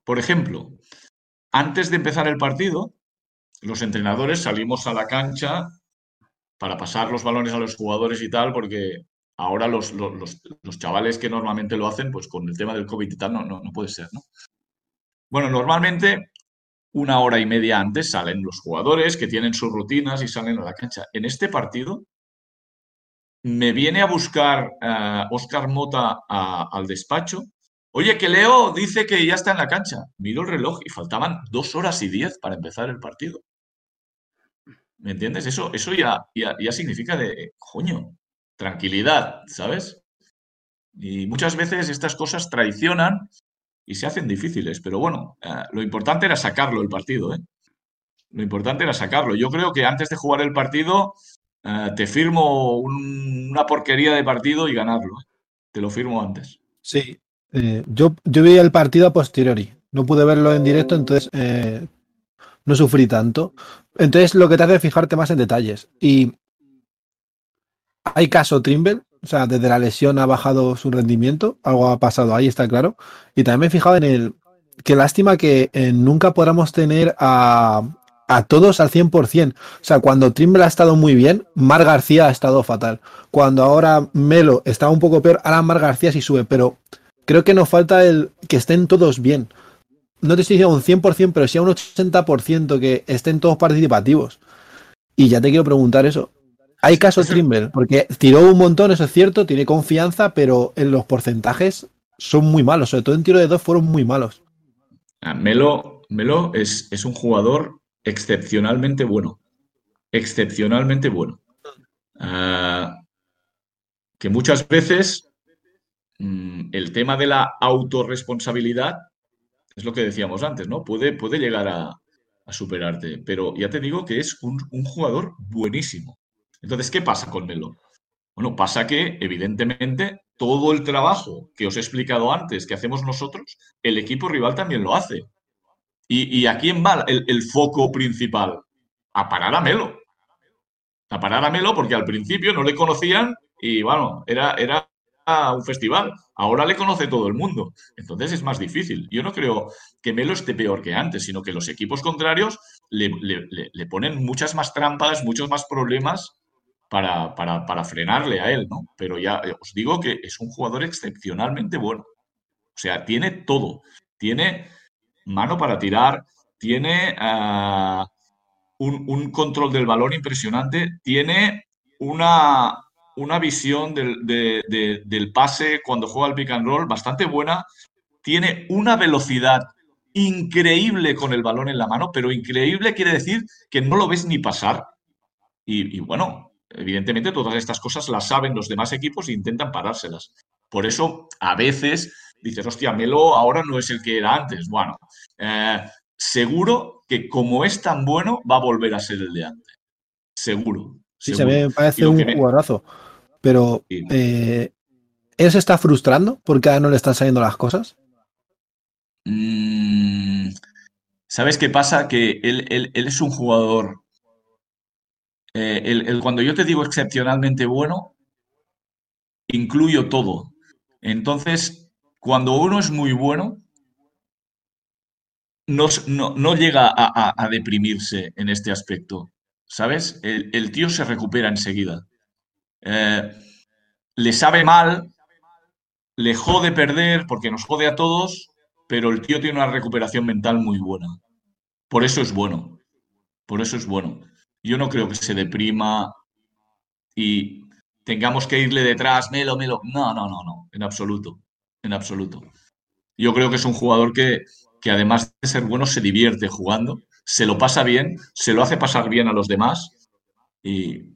Por ejemplo, antes de empezar el partido, los entrenadores salimos a la cancha para pasar los balones a los jugadores y tal, porque ahora los, los, chavales que normalmente lo hacen, pues con el tema del COVID y tal, no, no, no puede ser, ¿no? Bueno, normalmente una hora y media antes salen los jugadores que tienen sus rutinas y salen a la cancha. En este partido me viene a buscar Oscar eh, Mota al despacho. Oye, que Leo dice que ya está en la cancha. Miro el reloj y faltaban dos horas y diez para empezar el partido. ¿Me entiendes? Eso, eso ya, ya, significa de, coño, tranquilidad, ¿sabes? Y muchas veces estas cosas traicionan y se hacen difíciles, pero bueno, eh, lo importante era sacarlo el partido, ¿eh? Lo importante era sacarlo. Yo creo que antes de jugar el partido, eh, te firmo una porquería de partido y ganarlo. ¿eh? Te lo firmo antes. Sí, yo, yo vi el partido a posteriori. No pude verlo en directo, entonces no sufrí tanto. Entonces lo que te hace es fijarte más en detalles. Y hay caso Trimble, o sea, desde la lesión ha bajado su rendimiento, algo ha pasado ahí, está claro. Y también me he fijado en el... Qué lástima que eh, nunca podamos tener a, a todos al 100%. O sea, cuando Trimble ha estado muy bien, Mar García ha estado fatal. Cuando ahora Melo está un poco peor, ahora Mar García sí sube, pero creo que nos falta el que estén todos bien no te estoy diciendo un 100%, pero sí a un 80% que estén todos participativos. Y ya te quiero preguntar eso. Hay caso Trimble, porque tiró un montón, eso es cierto, tiene confianza, pero en los porcentajes son muy malos, sobre todo en tiro de dos fueron muy malos. Ah, Melo, Melo es, es un jugador excepcionalmente bueno. Excepcionalmente bueno. Ah, que muchas veces mm, el tema de la autorresponsabilidad es lo que decíamos antes, ¿no? Puede, puede llegar a, superarte, pero ya te digo que es un, jugador buenísimo. Entonces, ¿qué pasa con Melo? Bueno, pasa que, evidentemente, todo el trabajo que os he explicado antes que hacemos nosotros, el equipo rival también lo hace. ¿Y, a quién va el, foco principal? A parar a Melo. A parar a Melo porque al principio no le conocían y, bueno, era, era un festival. Ahora le conoce todo el mundo. Entonces es más difícil. Yo no creo que Melo esté peor que antes, sino que los equipos contrarios le, ponen muchas más trampas, muchos más problemas para, para, frenarle a él, ¿no? Pero ya eh, os digo que es un jugador excepcionalmente bueno. O sea, tiene todo. Tiene mano para tirar, tiene ah, un, un control del balón impresionante, tiene una, una visión del, pase cuando juega el pick and roll bastante buena. Tiene una velocidad increíble con el balón en la mano, pero increíble quiere decir que no lo ves ni pasar. Y, bueno, evidentemente todas estas cosas las saben los demás equipos e intentan parárselas. Por eso a veces dices, hostia, Melo ahora no es el que era antes. Bueno, eh, seguro que como es tan bueno, va a volver a ser el de antes. Seguro. Sí, se me parece un jugadorazo. Pero, eh, ¿él se está frustrando porque ahora no le están saliendo las cosas? Mm, ¿Sabes qué pasa? Que él, es un jugador. Eh, cuando yo te digo excepcionalmente bueno, incluyo todo. Entonces, cuando uno es muy bueno, no, llega a, deprimirse en este aspecto. ¿sabes? El, tío se recupera enseguida. Eh, le sabe mal, le jode perder porque nos jode a todos, pero el tío tiene una recuperación mental muy buena. Por eso es bueno. Por eso es bueno. Yo no creo que se deprima y tengamos que irle detrás, melo, melo. No, no, no, no, en absoluto. En absoluto. Yo creo que es un jugador que, que además de ser bueno, se divierte jugando se lo pasa bien, se lo hace pasar bien a los demás y,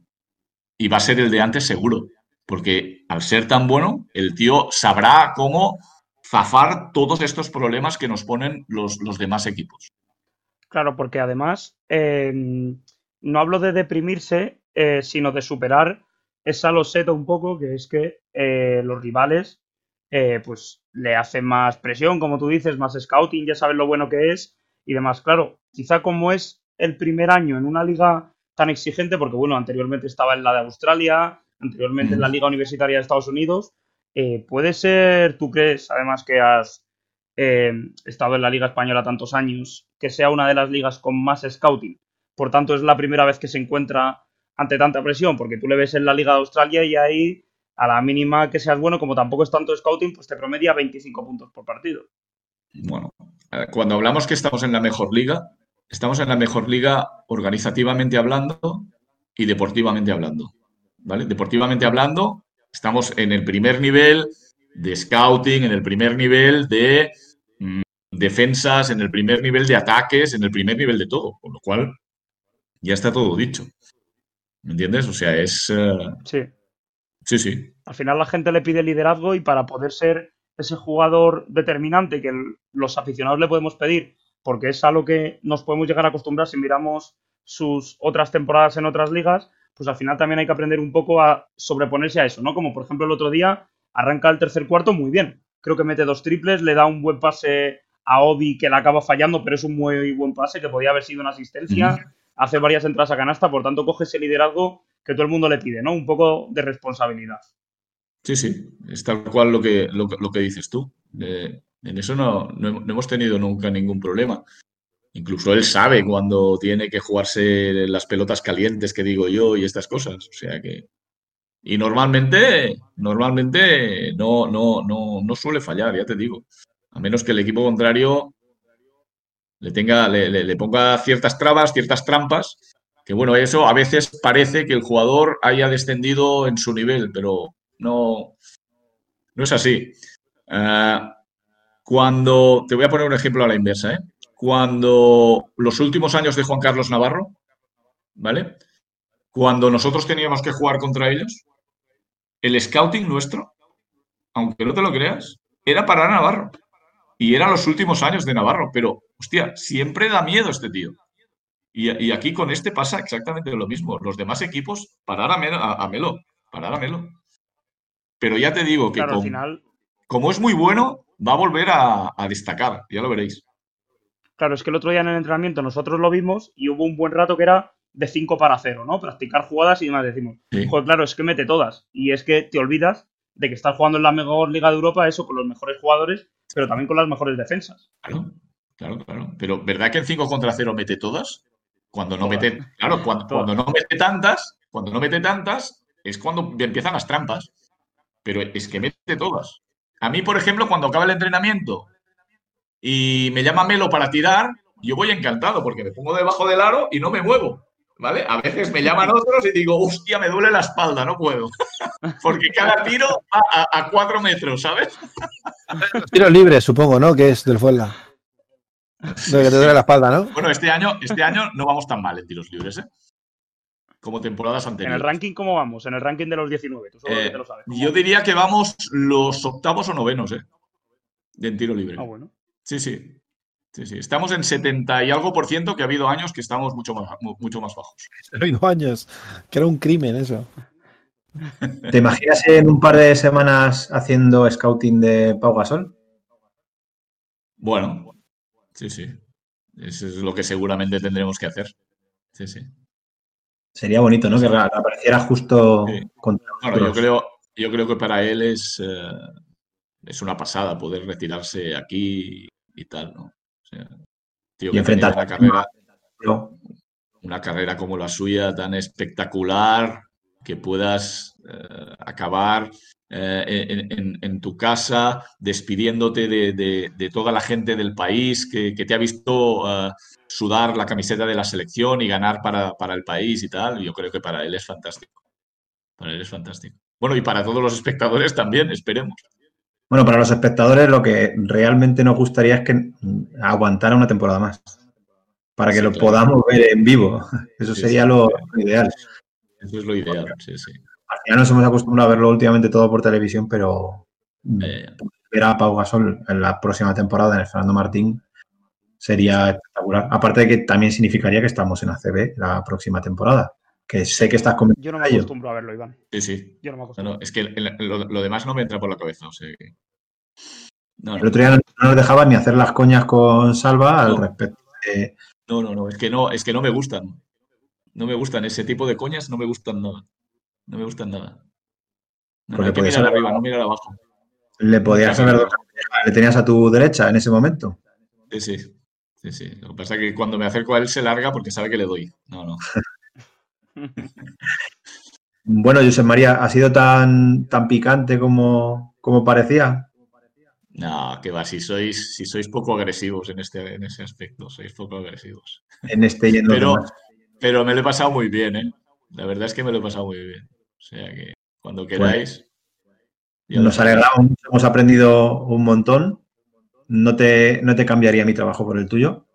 va a ser el de antes seguro. Porque al ser tan bueno, el tío sabrá cómo zafar todos estos problemas que nos ponen los, demás equipos. Claro, porque además em, no hablo de deprimirse, eh, sino de superar esa loseta un poco, que es que eh, los rivales, eh, pues le hace más presión, como tú dices, más scouting, ya sabes lo bueno que es y demás. Claro, quizá como es el primer año en una liga tan exigente, porque bueno, anteriormente estaba en la de Australia, anteriormente en la Liga Universitaria de Estados Unidos, eh, puede ser, tú crees, además que has eh, estado en la Liga Española tantos años, que sea una de las ligas con más scouting. Por tanto, es la primera vez que se encuentra ante tanta presión, porque tú le ves en la Liga de Australia y ahí, a la mínima que seas bueno, como tampoco es tanto scouting, pues te promedia 25 puntos por partido. Bueno, eh, cuando hablamos que estamos en la mejor liga, estamos en la mejor liga organizativamente hablando y deportivamente hablando. ¿Vale? Deportivamente hablando, estamos en el primer nivel de scouting, en el primer nivel de mm, defensas, en el primer nivel de ataques, en el primer nivel de todo, con lo cual ya está todo dicho. ¿Me entiendes? O sea, es... Eh, sí. Sí, sí. Al final la gente le pide liderazgo y para poder ser ese jugador determinante que los aficionados le podemos pedir, porque es algo que nos podemos llegar a acostumbrar si miramos sus otras temporadas en otras ligas, pues al final también hay que aprender un poco a sobreponerse a eso, ¿no? Como por ejemplo el otro día arranca el tercer cuarto muy bien. Creo que mete dos triples, le da un buen pase a Obi que la acaba fallando, pero es un muy buen pase que podía haber sido una asistencia. Hace varias entradas a canasta, por tanto coge ese liderazgo que todo el mundo le pide, ¿no? Un poco de responsabilidad. Sí, sí, es tal cual lo que, lo, que dices tú. en eso no, no, hemos tenido nunca ningún problema. Incluso él sabe cuando tiene que jugarse las pelotas calientes que digo yo y estas cosas. O sea que. Y normalmente, normalmente no, no, no, no suele fallar, ya te digo. A menos que el equipo contrario le tenga, le, le, ponga ciertas trabas, ciertas trampas. Que bueno, eso a veces parece que el jugador haya descendido en su nivel, pero no, no es así. Eh, cuando, te voy a poner un ejemplo a la inversa, ¿eh? Cuando los últimos años de Juan Carlos Navarro, ¿vale? Cuando nosotros teníamos que jugar contra ellos, el scouting nuestro, aunque no te lo creas, era para Navarro. Y eran los últimos años de Navarro, pero, hostia, siempre da miedo este tío. Y, aquí con este pasa exactamente lo mismo. Los demás equipos, parar a, Melo, parar a Melo. Pero ya te digo que como, es muy bueno, va a volver a, destacar, ya lo veréis. Claro, es que el otro día en el entrenamiento nosotros lo vimos y hubo un buen rato que era de 5 para 0, ¿no? Practicar jugadas y demás. Decimos, claro, es que mete todas. Y es que te olvidas de que estás jugando en la mejor liga de Europa, eso con los mejores jugadores, pero también con las mejores defensas. Claro, claro, claro. Pero ¿verdad que en 5 contra 0 mete todas? Cuando no mete, claro, cuando, cuando no mete tantas, cuando no mete tantas, es cuando empiezan las trampas pero es que mete todas. A mí, por ejemplo, cuando acaba el entrenamiento y me llama Melo para tirar, yo voy encantado porque me pongo debajo del aro y no me muevo. ¿Vale? A veces me llaman otros y digo, hostia, me duele la espalda, no puedo. [laughs] Porque cada tiro va a, cuatro metros, ¿sabes? Tiro libre, supongo, ¿no? Que es del Fuenla. De que te duele la espalda, ¿no? Bueno, este año, este año no vamos tan mal en tiros libres, ¿eh? como temporadas anteriores. ¿En el ranking cómo vamos? En el ranking de los 19, tú solo eh, te lo sabes. Yo diría que vamos los octavos o novenos, ¿eh? De en tiro libre. Ah, bueno. Sí, sí. Sí, sí. Estamos en 70 y algo por ciento, que ha habido años que estamos mucho más, mucho más bajos. [laughs] Ha habido años, que era un crimen eso. ¿Te imaginas en un par de semanas haciendo scouting de Pau Gasol? Bueno, sí, sí. Eso es lo que seguramente tendremos que hacer. Sí, sí. Sería bonito, ¿no? Que apareciera justo contra yo creo, yo creo que para él es, eh, es una pasada poder retirarse aquí y tal, ¿no? O sea, tío, y enfrentar una carrera, una carrera como la suya tan espectacular que puedas eh, acabar eh, en, tu casa despidiéndote de, toda la gente del país que, te ha visto sudar la camiseta de la selección y ganar para, el país y tal, yo creo que para él es fantástico. Para él es fantástico. Bueno, y para todos los espectadores también, esperemos. Bueno, para los espectadores lo que realmente nos gustaría es que aguantara una temporada más. Para que lo podamos ver en vivo. [laughs] Eso sería lo, ideal. Eso es lo ideal, sí, sí. Ya nos hemos acostumbrado a verlo últimamente todo por televisión, pero eh. ver a Pau Gasol en la próxima temporada en el Fernando Martín sería espectacular. Aparte de que también significaría que estamos en ACB la próxima temporada. Que sé que estás Yo no me acostumbro a verlo, Iván. Sí, sí. Yo no me acostumbro. es que lo, demás no me entra por la cabeza. No, El no, otro día no, no nos dejaban ni hacer las coñas con Salva al No. respecto. de- no, no, no, es que no, es que no me gustan. No me gustan ese tipo de coñas, no me gustan nada. No me gustan nada. No, no, Porque hay que podías mirar haber- arriba, no mirar abajo. le podías haber le tenías a tu derecha en ese momento. Sí, sí, sí, sí. Lo que pasa es que cuando me acerco a él se larga porque sabe que le doy. No, no. [laughs] Bueno, José María, ¿ha sido tan, tan picante como, como parecía? No, que va, si sois, si sois poco agresivos en este, en ese aspecto, sois poco agresivos. En este y en los Pero, pero me lo he pasado muy bien, ¿eh? La verdad es que me lo he pasado muy bien. O sea que cuando queráis. ya lo Nos alegramos, hemos aprendido un montón. No te, no te cambiaría mi trabajo por el tuyo.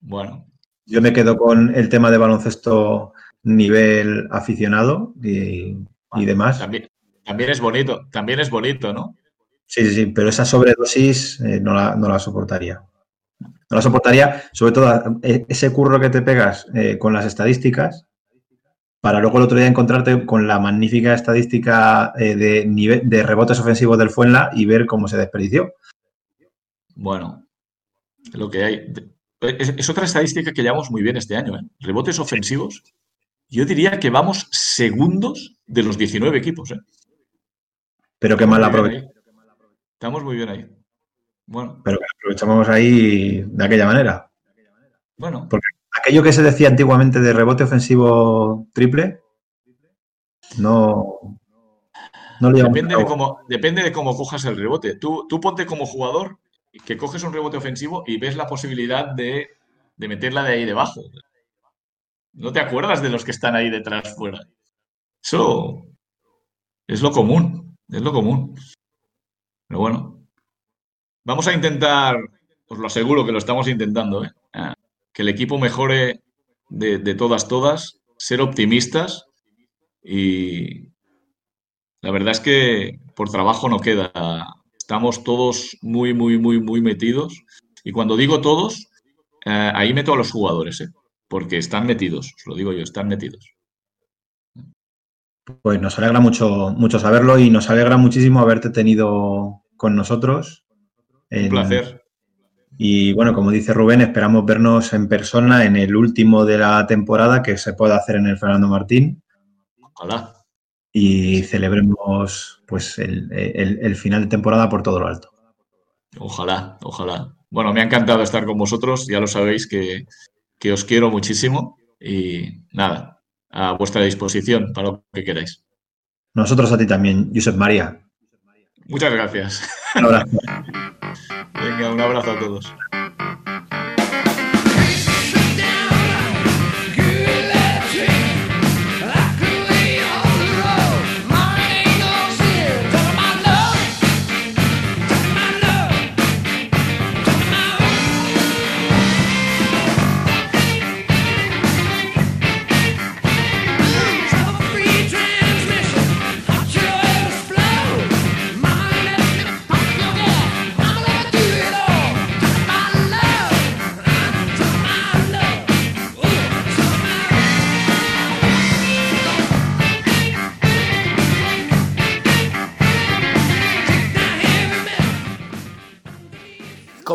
Bueno, Yo me quedo con el tema de baloncesto nivel aficionado y, y demás. también, también es bonito, también es bonito, ¿no? Sí, sí, sí, pero esa sobredosis eh, no, la, no la soportaría. No la soportaría, sobre todo eh, ese curro que te pegas eh, con las estadísticas, para luego el otro día encontrarte con la magnífica estadística eh, de, nivel, de rebotes ofensivos del Fuenla y ver cómo se desperdició. Bueno, lo que hay. Es, es otra estadística que llevamos muy bien este año, ¿eh? Rebotes ofensivos. Yo diría que vamos segundos de los 19 equipos, ¿eh? Pero qué mal aprovechamos. Estamos muy bien ahí. Bueno, Pero que aprovechamos ahí de aquella manera. bueno. Aquello que se decía antiguamente de rebote ofensivo triple, no, no llevamos Depende de cómo, depende de cómo cojas el rebote. Tú, tú ponte como jugador que coges un rebote ofensivo y ves la posibilidad de, de meterla de ahí debajo. No te acuerdas de los que están ahí detrás fuera. Eso es lo común, es lo común. Pero bueno, vamos a intentar, os lo aseguro que lo estamos intentando, ¿eh? Que el equipo mejore de, de todas, todas, ser optimistas y la verdad es que por trabajo no queda. Estamos todos muy, muy, muy, muy metidos. Y cuando digo todos, eh, ahí meto a los jugadores, ¿eh? porque están metidos, os lo digo yo, están metidos. Pues nos alegra mucho, mucho saberlo y nos alegra muchísimo haberte tenido con nosotros. Un en- placer. Y bueno, como dice Rubén, esperamos vernos en persona en el último de la temporada que se pueda hacer en el Fernando Martín Ojalá. y celebremos pues el, el- el final de temporada por todo lo alto. Ojalá, ojalá. Bueno, me ha encantado estar con vosotros, ya lo sabéis que, que os quiero muchísimo y nada, a vuestra disposición para lo que queráis. Nosotros a ti también, Josep María. Muchas gracias. Un abrazo. Venga, un abrazo a todos.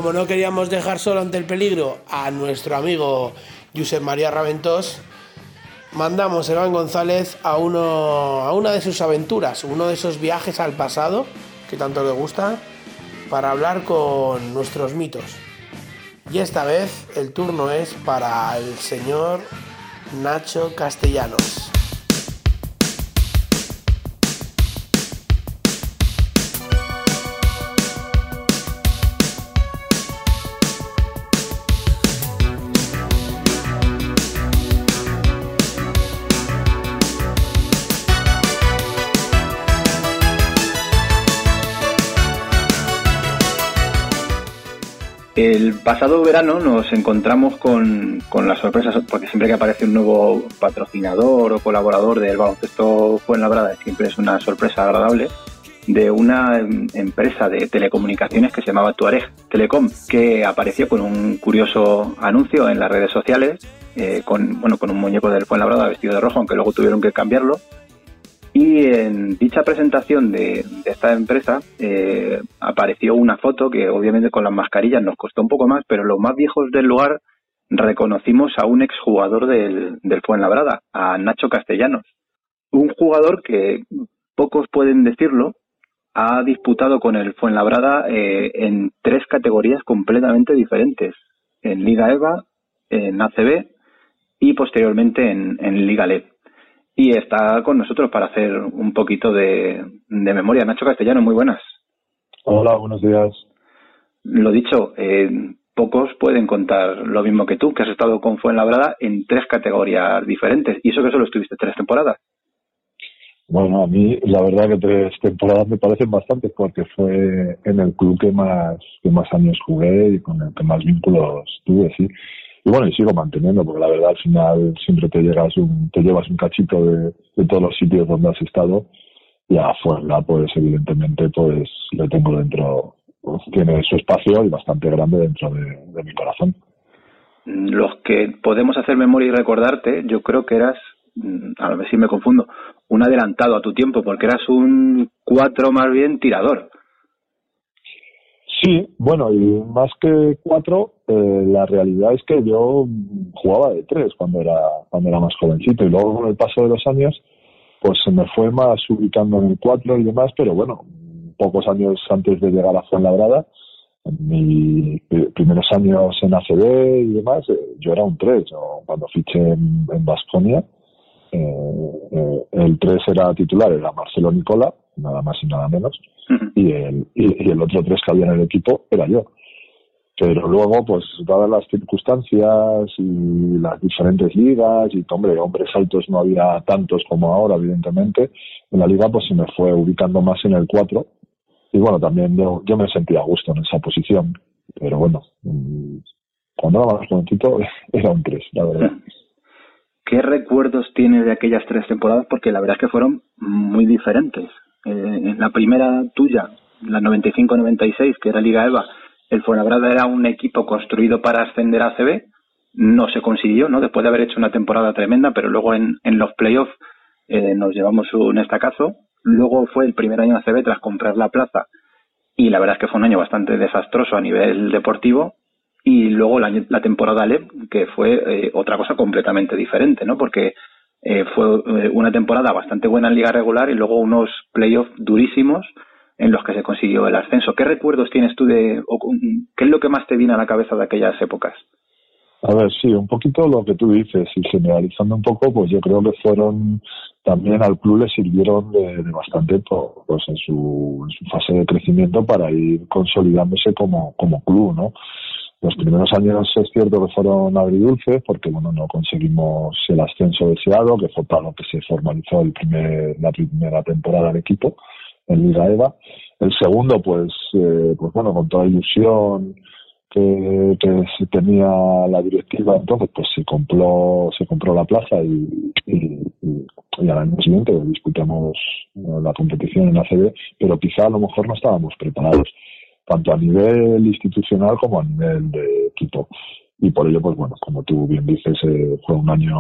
Como no queríamos dejar solo ante el peligro a nuestro amigo Josep María Raventós, mandamos a Iván González a, uno, a una de sus aventuras, uno de esos viajes al pasado que tanto le gusta, para hablar con nuestros mitos. Y esta vez el turno es para el señor Nacho Castellanos. El pasado verano nos encontramos con, con las sorpresas, porque siempre que aparece un nuevo patrocinador o colaborador del baloncesto Fuenlabrada siempre es una sorpresa agradable, de una em, empresa de telecomunicaciones que se llamaba Tuareg Telecom, que apareció con un curioso anuncio en las redes sociales, eh, con, bueno, con un muñeco del Fuenlabrada vestido de rojo, aunque luego tuvieron que cambiarlo. Y en dicha presentación de, esta empresa eh, apareció una foto que obviamente con las mascarillas nos costó un poco más, pero los más viejos del lugar reconocimos a un exjugador del, del Fuenlabrada, a Nacho Castellanos. Un jugador que pocos pueden decirlo, ha disputado con el Fuenlabrada eh, en tres categorías completamente diferentes, en Liga EVA, en ACB y posteriormente en, en Liga LED. Y está con nosotros para hacer un poquito de, de memoria. Nacho Castellano, muy buenas. Hola, buenos días. Lo dicho, eh, pocos pueden contar lo mismo que tú, que has estado con Fuenlabrada en tres categorías diferentes. Y eso que solo estuviste tres temporadas. Bueno, a mí la verdad que tres temporadas me parecen bastantes porque fue en el club que más que más años jugué y con el que más vínculos tuve, sí. Y bueno, y sigo manteniendo porque la verdad al final siempre te llegas un, te llevas un cachito de, de todos los sitios donde has estado y a Fuenla pues evidentemente pues le tengo dentro, pues, tiene su espacio y bastante grande dentro de, de mi corazón. Los que podemos hacer memoria y recordarte, yo creo que eras mm, a ver si me confundo, un adelantado a tu tiempo, porque eras un cuatro más bien tirador. Sí, bueno, y más que cuatro, eh, la realidad es que yo jugaba de tres cuando era cuando era más jovencito y luego con el paso de los años, pues se me fue más ubicando en el cuatro y demás, pero bueno, pocos años antes de llegar a Fuenlabrada, en mis primeros años en ACB y demás, eh, yo era un tres, yo cuando fiché en, en Baskonia, eh, eh, el 3 era titular, era Marcelo Nicola, nada más y nada menos, y el, y, y el otro 3 que había en el equipo era yo. Pero luego, pues, dadas las circunstancias y las diferentes ligas, y hombre, hombres altos no había tantos como ahora, evidentemente, en la liga, pues se me fue ubicando más en el 4. Y bueno, también yo, yo me sentía a gusto en esa posición. Pero bueno, mm, cuando era más jovencito [laughs] era un 3, la verdad. [laughs] ¿Qué recuerdos tienes de aquellas tres temporadas? Porque la verdad es que fueron muy diferentes. Eh, en la primera tuya, la 95-96, que era Liga EVA, el Fuenlabrada era un equipo construido para ascender a ACB. No se consiguió, ¿no? Después de haber hecho una temporada tremenda, pero luego en, los playoffs eh, nos llevamos un estacazo. Luego fue el primer año ACB tras comprar la plaza y la verdad es que fue un año bastante desastroso a nivel deportivo y luego la, la temporada LEP, que fue eh, otra cosa completamente diferente, ¿no? Porque eh, fue eh, una temporada bastante buena en liga regular y luego unos playoffs durísimos en los que se consiguió el ascenso. ¿Qué recuerdos tienes tú de, o, qué es lo que más te viene a la cabeza de aquellas épocas? A ver, sí, un poquito lo que tú dices y generalizando un poco, pues yo creo que fueron también al club le sirvieron de, de bastante pues en su, fase de crecimiento para ir consolidándose como, como club, ¿no? Los primeros años es cierto que fueron agridulces porque bueno no conseguimos el ascenso deseado, que fue para lo que se formalizó el primer, la primera temporada del equipo en Liga EVA. El segundo, pues, eh, pues bueno, con toda ilusión que, que tenía la directiva, entonces pues se compró, se compró la plaza y, y, y, al año siguiente disputamos la competición en la CB, pero quizá a lo mejor no estábamos preparados tanto a nivel institucional como a nivel de equipo. Y por ello, pues bueno, como tú bien dices, eh, fue un año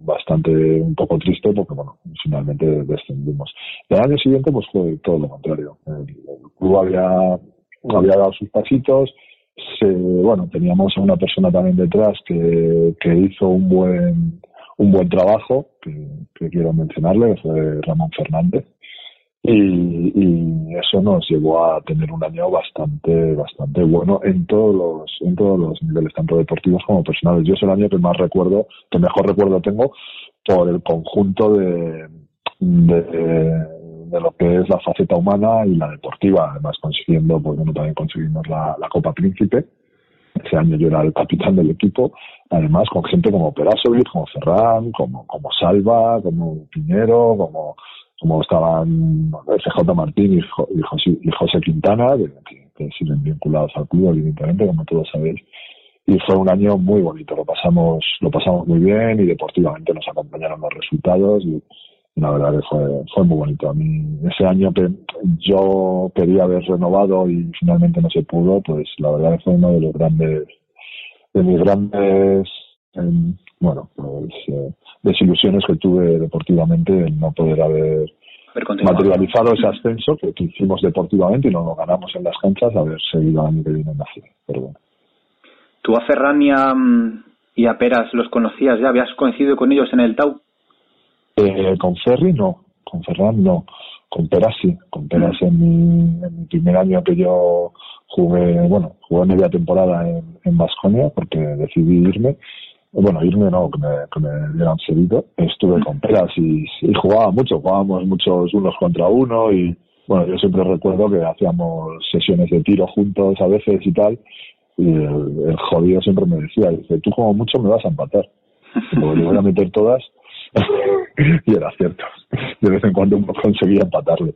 bastante un poco triste porque, bueno, finalmente descendimos. El año siguiente, pues fue todo lo contrario. El, club había, había dado sus pasitos, se, bueno, teníamos a una persona también detrás que, que hizo un buen un buen trabajo, que, que quiero mencionarle, fue Ramón Fernández, y, y, eso nos llevó a tener un año bastante bastante bueno en todos los en todos los niveles tanto deportivos como personales. Yo es el año que más recuerdo que mejor recuerdo tengo por el conjunto de, de, lo que es la faceta humana y la deportiva. Además consiguiendo pues bueno también conseguimos la, la Copa Príncipe. Ese año yo era el capitán del equipo, además con gente como Perasovic, como Ferran, como, como Salva, como Piñero, como como estaban FJ Martín y, José, y José Quintana, que, que, siguen vinculados al club, evidentemente, como todos sabéis. Y fue un año muy bonito, lo pasamos, lo pasamos muy bien y deportivamente nos acompañaron los resultados y, y la verdad que fue, fue muy bonito. A mí, ese año que yo quería haber renovado y finalmente no se pudo, pues la verdad que fue uno de los grandes, de mis grandes, eh, bueno, pues eh, desilusiones que tuve deportivamente el no poder haber materializado ese ascenso que, hicimos deportivamente y no lo ganamos en las canchas, haber seguido el año que viene en la Pero bueno. ¿Tú a Ferran y a, y a Peras los conocías ya? ¿Habías coincidido con ellos en el Tau? Eh, con Ferri no, con Ferran no. Con Peras sí, con Peras en mi, en mi primer año que yo jugué, bueno, jugué media temporada en Vasconia porque decidí irme bueno, irme no, que me, que me dieran seguido. Estuve con Peras y, y, jugaba mucho, jugábamos muchos unos contra uno y bueno, yo siempre recuerdo que hacíamos sesiones de tiro juntos a veces y tal y el, jodido siempre me decía, dice, tú como mucho me vas a empatar, porque le voy a meter todas [laughs] y era cierto, de vez en cuando conseguía empatarle.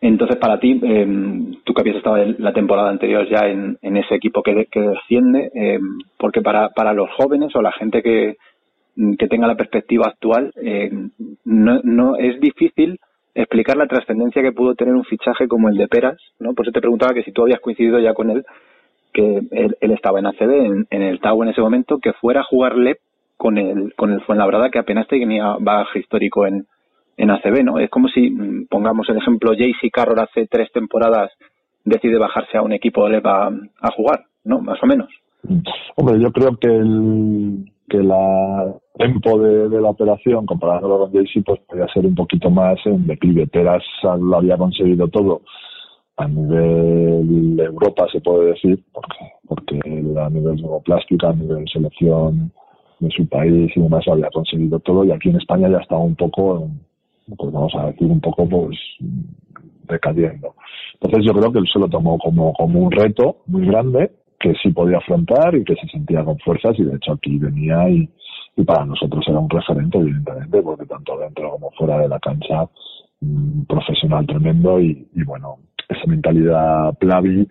Entonces, para ti, eh, tú que habías estado la temporada anterior ya en, ese equipo que, que desciende, eh, porque para, para los jóvenes o la gente que, que tenga la perspectiva actual, eh, no, no es difícil explicar la trascendencia que pudo tener un fichaje como el de Peras, ¿no? Por eso te preguntaba que si tú habías coincidido ya con él, que él, estaba en ACB, en, en, el Tau en ese momento, que fuera a jugarle con el, con el Fuenlabrada, que apenas tenía bagaje histórico en, en ACB, ¿no? Es como si, mm, pongamos el ejemplo, JC Carroll hace tres temporadas decide bajarse a un equipo de LEVA a jugar, ¿no? Más o menos. Hombre, yo creo que el que la tempo de, la operación comparándolo con JC pues podría ser un poquito más en declive. Teras lo había conseguido todo a nivel de Europa se puede decir porque porque a nivel plástica, a nivel selección de su país y demás había conseguido todo y aquí en España ya estaba un poco pues vamos a decir, un poco pues decadiendo. Entonces yo creo que él se lo tomó como, como un reto muy grande que sí podía afrontar y que se sentía con fuerzas y de hecho aquí venía y, para nosotros era un referente evidentemente porque tanto dentro como fuera de la cancha profesional tremendo y, bueno esa mentalidad plavi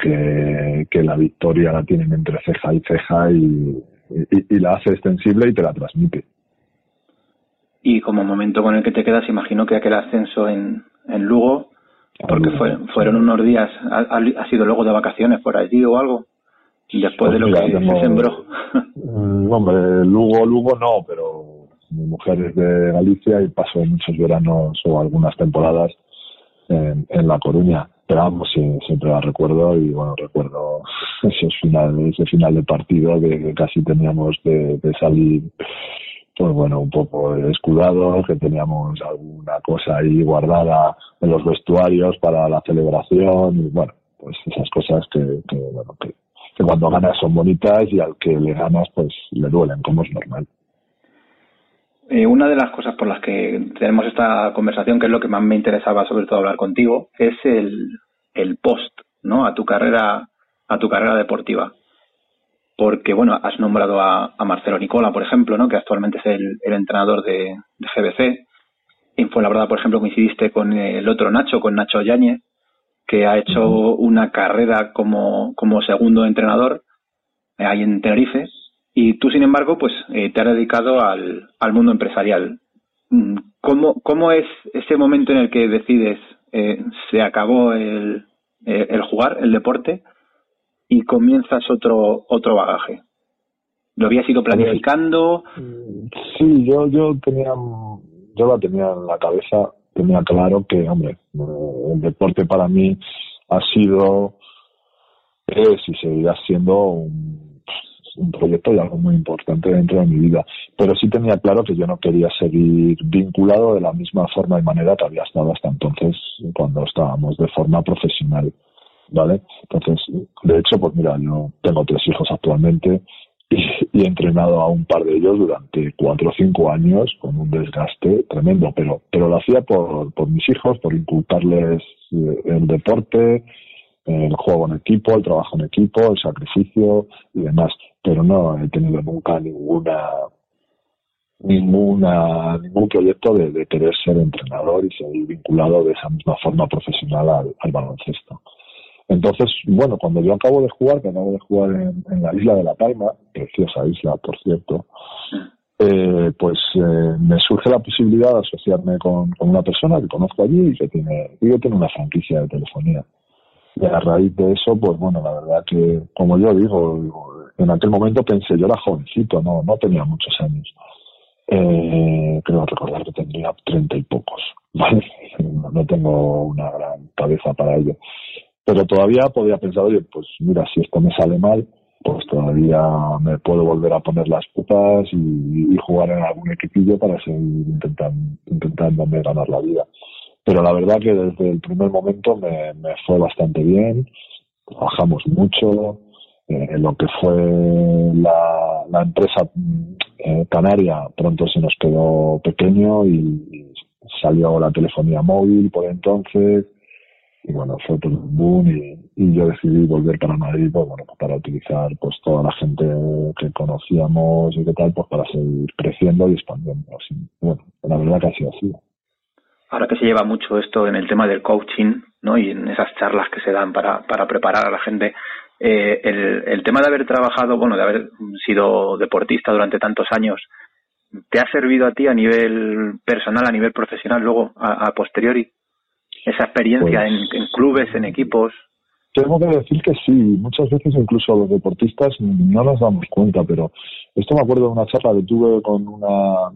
que, la victoria la tienen entre ceja y ceja y, y la hace extensible y te la transmite y como momento con el que te quedas, imagino que aquel ascenso en, en Lugo, porque fue, fueron unos días, ha, sido luego de vacaciones por allí o algo, después de lo pues que se sembró. [laughs] Mm, hombre, Lugo, Lugo no, pero mi mujer es de Galicia y pasó muchos veranos o algunas temporadas en, en La Coruña. Pero vamos, siempre la recuerdo y bueno, recuerdo [laughs] ese final, ese final de partido que casi teníamos de, de salir pues bueno, un poco escudado, que teníamos alguna cosa ahí guardada en los vestuarios para la celebración y bueno, pues esas cosas que, bueno, que, cuando ganas son bonitas y al que le ganas pues le duelen, como es normal. Eh, una de las cosas por las que tenemos esta conversación, que es lo que más me interesaba sobre todo hablar contigo, es el, el post, ¿no? A tu carrera, a tu carrera deportiva porque bueno, has nombrado a, Marcelo Nicola, por ejemplo, ¿no? que actualmente es el, entrenador de, GBC. En verdad, por ejemplo, coincidiste con el otro Nacho, con Nacho Yáñez, que ha hecho una carrera como, como segundo entrenador eh, ahí en Tenerife. Y tú, sin embargo, pues eh, te has dedicado al, al mundo empresarial. Mm, ¿Cómo, ¿Cómo es ese momento en el que decides eh, se acabó el, el jugar, el deporte, y comienzas otro otro bagaje. ¿Lo habías ido planificando? Sí, yo yo tenía yo la tenía en la cabeza, tenía claro que, hombre, el deporte para mí ha sido es y seguirá siendo un proyecto y algo muy importante dentro de mi vida. Pero sí tenía claro que yo no quería seguir vinculado de la misma forma y manera que había estado hasta entonces cuando estábamos de forma profesional. ¿Vale? Entonces, de hecho, pues mira, yo tengo tres hijos actualmente y, he entrenado a un par de ellos durante cuatro o cinco años con un desgaste tremendo, pero, pero lo hacía por, por mis hijos, por inculcarles eh, el deporte, el juego en equipo, el trabajo en equipo, el sacrificio y demás, pero no he tenido nunca ninguna ninguna ningún proyecto de, querer ser entrenador y seguir vinculado de esa misma forma profesional al baloncesto. Entonces, bueno, cuando yo acabo de jugar, que acabo de jugar en, la isla de La Palma, preciosa isla, por cierto, eh, pues eh, me surge la posibilidad de asociarme con, una persona que conozco allí y que tiene, y que tiene una franquicia de telefonía. Y a raíz de eso, pues bueno, la verdad que, como yo digo, en aquel momento pensé, yo era jovencito, no, no tenía muchos años. Eh, creo recordar que tendría treinta y pocos. [laughs] ¿vale? No tengo una gran cabeza para ello. Pero todavía podría pensar, oye, pues mira, si esto me sale mal, pues todavía me puedo volver a poner las putas y, jugar en algún equipillo para seguir intentando, intentándome ganar la vida. Pero la verdad que desde el primer momento me, fue bastante bien, trabajamos mucho, eh, lo que fue la, la empresa eh, canaria pronto se nos quedó pequeño y salió la telefonía móvil por entonces, y bueno, fue todo un boom y, yo decidí volver para Madrid, pues, bueno, para utilizar pues toda la gente que conocíamos y qué tal, pues para seguir creciendo y expandiendo. Así, bueno, la verdad que ha sido así. Ahora que se lleva mucho esto en el tema del coaching, ¿no? Y en esas charlas que se dan para, para preparar a la gente, eh, el, el tema de haber trabajado, bueno, de haber sido deportista durante tantos años, ¿te ha servido a ti a nivel personal, a nivel profesional, luego, a posteriori? Esa experiencia pues en, clubes, en equipos. Tengo que decir que sí, muchas veces incluso los deportistas no nos damos cuenta, pero esto me acuerdo de una charla que tuve con una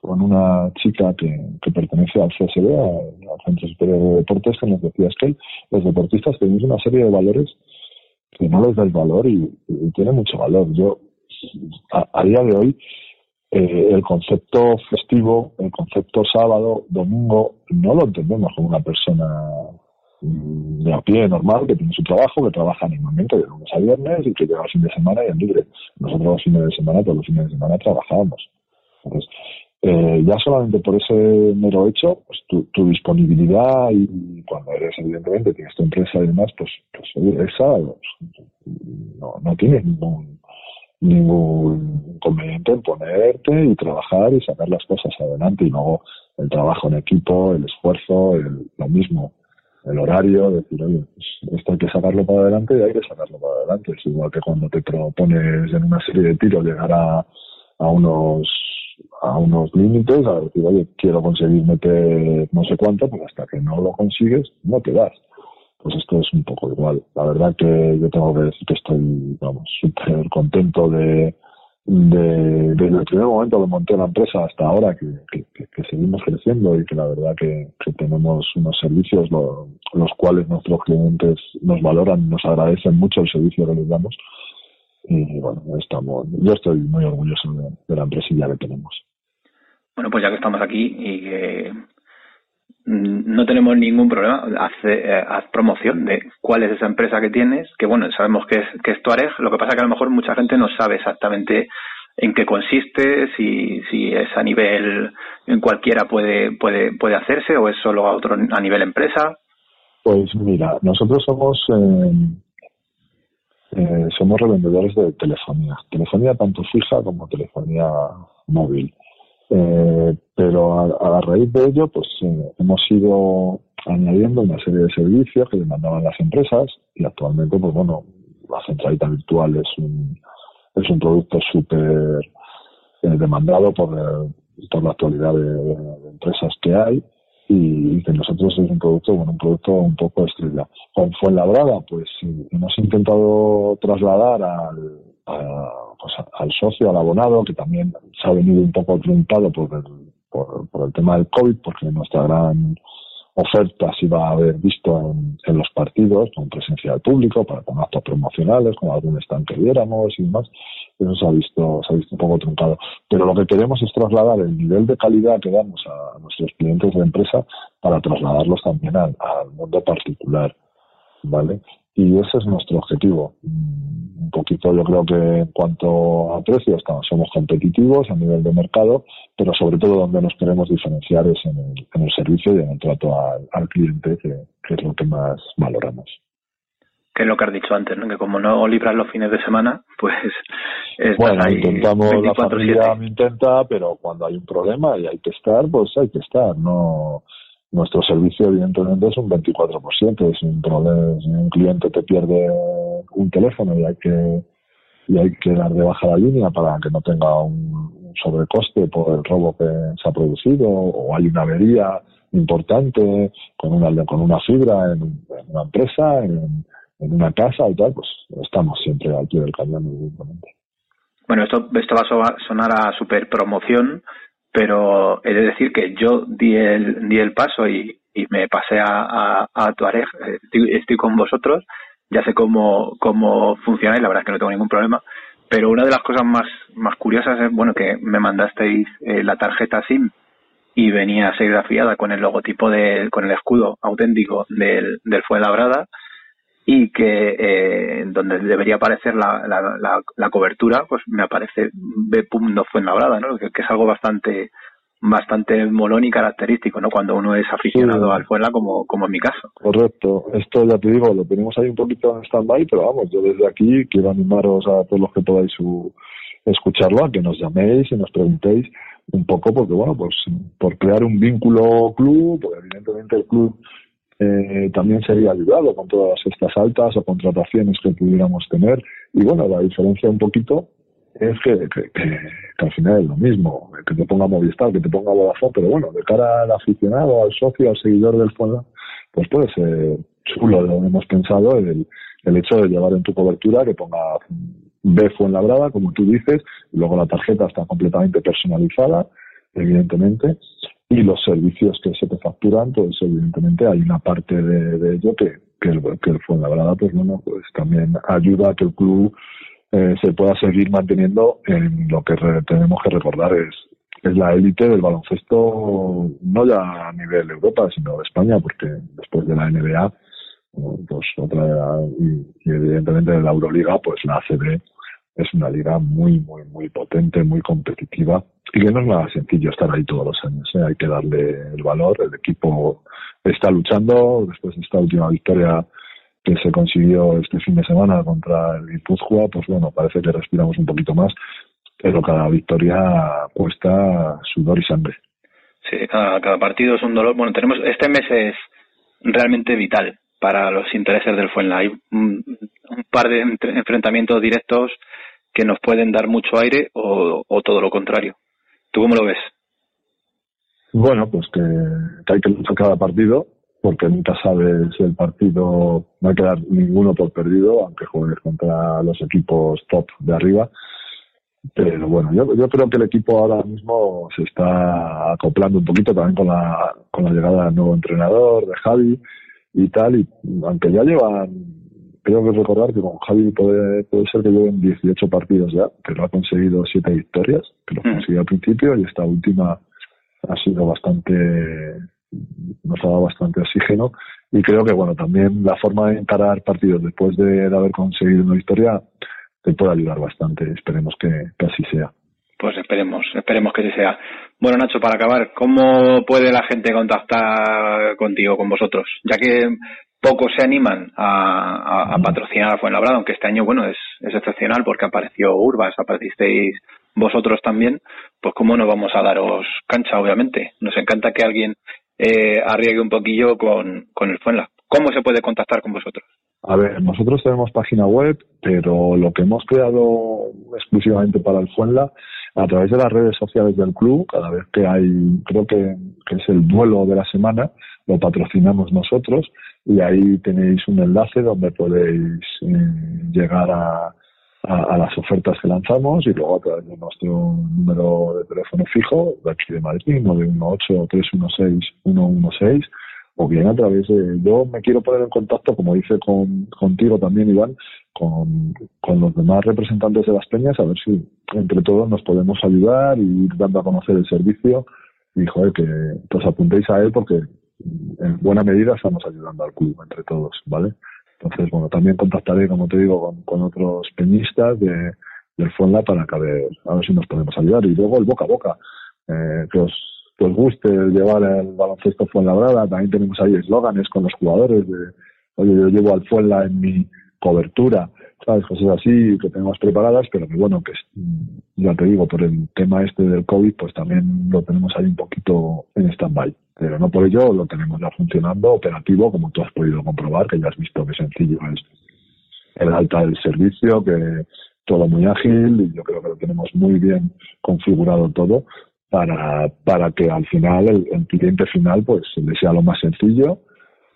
con una chica que, que pertenece al CSD, al Centro Superior de Deportes, que nos decía es que los deportistas tenemos una serie de valores que no les da el valor y, tiene mucho valor. Yo, a día de hoy, eh, el concepto festivo, el concepto sábado, domingo, no lo entendemos como una persona mm, de a pie normal que tiene su trabajo, que trabaja normalmente de lunes a viernes y que llega el fin de semana y es libre. Nosotros los fines de semana, todos los fines de semana trabajábamos. Entonces, eh, ya solamente por ese mero hecho, pues tu, disponibilidad y cuando eres, evidentemente, tienes tu empresa y demás, pues, pues esa no, no tienes ningún ningún inconveniente en ponerte y trabajar y sacar las cosas adelante y luego el trabajo en equipo, el esfuerzo, el, lo mismo, el horario, decir, oye, pues esto hay que sacarlo para adelante y hay que sacarlo para adelante. Es igual que cuando te propones en una serie de tiros llegar a, a unos a unos límites, a decir, oye, quiero conseguir meter no sé cuánto, pues hasta que no lo consigues, no te das pues esto es un poco igual. La verdad que yo tengo que decir que estoy, vamos, súper contento de, de, desde el primer momento que monté la empresa hasta ahora, que, seguimos creciendo y que la verdad que, tenemos unos servicios los cuales nuestros clientes nos valoran, nos agradecen mucho el servicio que les damos. Y bueno, estamos, yo estoy muy orgulloso de, la empresilla que tenemos. Bueno, pues ya que estamos aquí y que no tenemos ningún problema. Haz, eh, haz, promoción de cuál es esa empresa que tienes, que bueno, sabemos que es, que es Tuareg, lo que pasa que a lo mejor mucha gente no sabe exactamente en qué consiste, si, si es a nivel en cualquiera puede, puede, puede hacerse o es solo a otro a nivel empresa. Pues mira, nosotros somos eh, eh, somos revendedores de telefonía, telefonía tanto fija como telefonía móvil. Eh, pero a, raíz de ello, pues eh, hemos ido añadiendo una serie de servicios que demandaban las empresas y actualmente, pues bueno, la centralita virtual es un, es un producto súper eh, demandado por, por la actualidad de, empresas que hay y, que nosotros es un producto, bueno, un producto un poco estrella. Con Fuenlabrada, pues hemos intentado trasladar al, pues, al socio, al abonado, que también se ha venido un poco truncado por el, por, el tema del COVID, porque nuestra gran oferta se iba a haber visto en, los partidos, con presencia del público, para con actos promocionales, con algún stand que viéramos y demás. Eso se ha visto, se ha visto un poco truncado. Pero lo que queremos es trasladar el nivel de calidad que damos a, nuestros clientes de empresa para trasladarlos también al mundo particular. ¿Vale? y ese es nuestro objetivo. Un poquito yo creo que en cuanto a precios somos competitivos a nivel de mercado, pero sobre todo donde nos queremos diferenciar es en el, servicio y en el trato al, cliente, que, es lo que más valoramos. Que es lo que has dicho antes, ¿no? que como no libras los fines de semana, pues... [laughs] Bueno, intentamos, la familia me intenta, pero cuando hay un problema y hay que estar, pues hay que estar, no nuestro servicio, evidentemente, es un 24 por 7. Si un, problema, si un cliente te pierde un teléfono y hay que y hay que dar de baja la línea para que no tenga un, sobrecoste por el robo que se ha producido o hay una avería importante con una con una fibra en, una empresa, en, una casa y tal, pues estamos siempre al pie del cañón, evidentemente. Bueno, esto, esto va a sonar a super promoción, pero he de decir que yo di el, di el paso y, y me pasé a, a, Tuareg, estoy, con vosotros, ya sé cómo, cómo funciona y la verdad es que no tengo ningún problema. Pero una de las cosas más, más curiosas es bueno que me mandasteis eh, la tarjeta SIM y venía serigrafiada con el logotipo de, con el escudo auténtico del, del Fuenlabrada y que eh, donde debería aparecer la, la, la, cobertura, pues me aparece B. no Fuenlabrada, ¿no? Que, que, es algo bastante bastante molón y característico, ¿no? Cuando uno es aficionado al Fuenla, como, como en mi caso. Correcto. Esto ya te digo, lo tenemos ahí un poquito en stand-by, pero vamos, yo desde aquí quiero animaros a todos los que podáis su, escucharlo, a que nos llaméis y nos preguntéis un poco, porque bueno, pues por crear un vínculo club, pues evidentemente el club eh, también sería ayudado con todas estas altas o contrataciones que pudiéramos tener. Y bueno, la diferencia un poquito es que, que, al final es lo mismo, que te ponga Movistar, que te ponga Vodafone, pero bueno, de cara al aficionado, al socio, al seguidor del fondo, pues puede ser lo hemos pensado, el, el hecho de llevar en tu cobertura que ponga B Fuenlabrada, como tú dices, y luego la tarjeta está completamente personalizada, evidentemente, y los servicios que se te facturan, pues evidentemente hay una parte de, ello que, el, que el Fuenlabrada, pues bueno, pues también ayuda a que el club eh, se pueda seguir manteniendo en lo que tenemos que recordar es, es la élite del baloncesto, no ya a nivel Europa, sino de España, porque después de la NBA, pues otra, y, y evidentemente de la Euroliga, pues la ACB es una liga muy, muy, muy potente, muy competitiva y que no es nada sencillo estar ahí todos los años. ¿eh? Hay que darle el valor. El equipo está luchando después de esta última victoria que se consiguió este fin de semana contra el Guipúzcoa. Pues bueno, parece que respiramos un poquito más, pero cada victoria cuesta sudor y sangre. Sí, cada, partido es un dolor. Bueno, tenemos este mes es realmente vital para los intereses del Fuenla. Hay un, par de enfrentamientos directos que nos pueden dar mucho aire o, todo lo contrario. ¿Tú cómo lo ves? Bueno, pues que, hay que luchar cada partido, porque nunca sabes el partido no va a quedar ninguno por perdido, aunque juegues contra los equipos top de arriba. Pero bueno, yo, yo creo que el equipo ahora mismo se está acoplando un poquito también con la, con la llegada del nuevo entrenador, de Javi y tal, y aunque ya llevan, creo que recordar que con Javi puede, puede ser que lleven 18 partidos ya, pero ha conseguido 7 victorias, que lo mm. consiguió al principio, y esta última ha sido bastante, nos ha dado bastante oxígeno, y creo que bueno, también la forma de encarar partidos después de, haber conseguido una victoria te puede ayudar bastante, esperemos que, que así sea. Pues esperemos, esperemos que así sea. Bueno, Nacho, para acabar, ¿cómo puede la gente contactar contigo, con vosotros? Ya que pocos se animan a, patrocinar a Fuenlabrada, aunque este año, bueno, es, excepcional porque apareció Urbas, aparecisteis vosotros también, pues cómo no vamos a daros cancha, obviamente. Nos encanta que alguien eh, arriesgue un poquillo con, con el Fuenla. ¿Cómo se puede contactar con vosotros? A ver, nosotros tenemos página web, pero lo que hemos creado exclusivamente para el Fuenla a través de las redes sociales del club, cada vez que hay, creo que, es el duelo de la semana, lo patrocinamos nosotros y ahí tenéis un enlace donde podéis eh, llegar a, a, las ofertas que lanzamos y luego a través de nuestro número de teléfono fijo de aquí de Madrid, 918-316-116 o bien a través de... Yo me quiero poner en contacto, como dice con, contigo también, Iván, con, con los demás representantes de las peñas, a ver si entre todos nos podemos ayudar y ir dando a conocer el servicio. Y, joder, que os apuntéis a él porque en buena medida estamos ayudando al club entre todos, ¿vale? Entonces, bueno, también contactaré, como te digo, con, otros peñistas de, del Fonla para que a ver, a ver si nos podemos ayudar. Y luego el boca a boca, eh, que os que os guste llevar el baloncesto Fuenlabrada. También tenemos ahí eslóganes con los jugadores de, oye, yo llevo al Fuenla en mi cobertura, ¿sabes? Cosas así que tenemos preparadas, pero que bueno, que ya te digo, por el tema este del COVID, pues también lo tenemos ahí un poquito en stand-by. Pero no por ello lo tenemos ya funcionando, operativo, como tú has podido comprobar, que ya has visto que sencillo es el alta del servicio, que todo muy ágil y yo creo que lo tenemos muy bien configurado todo para, para que al final el, cliente final pues le sea lo más sencillo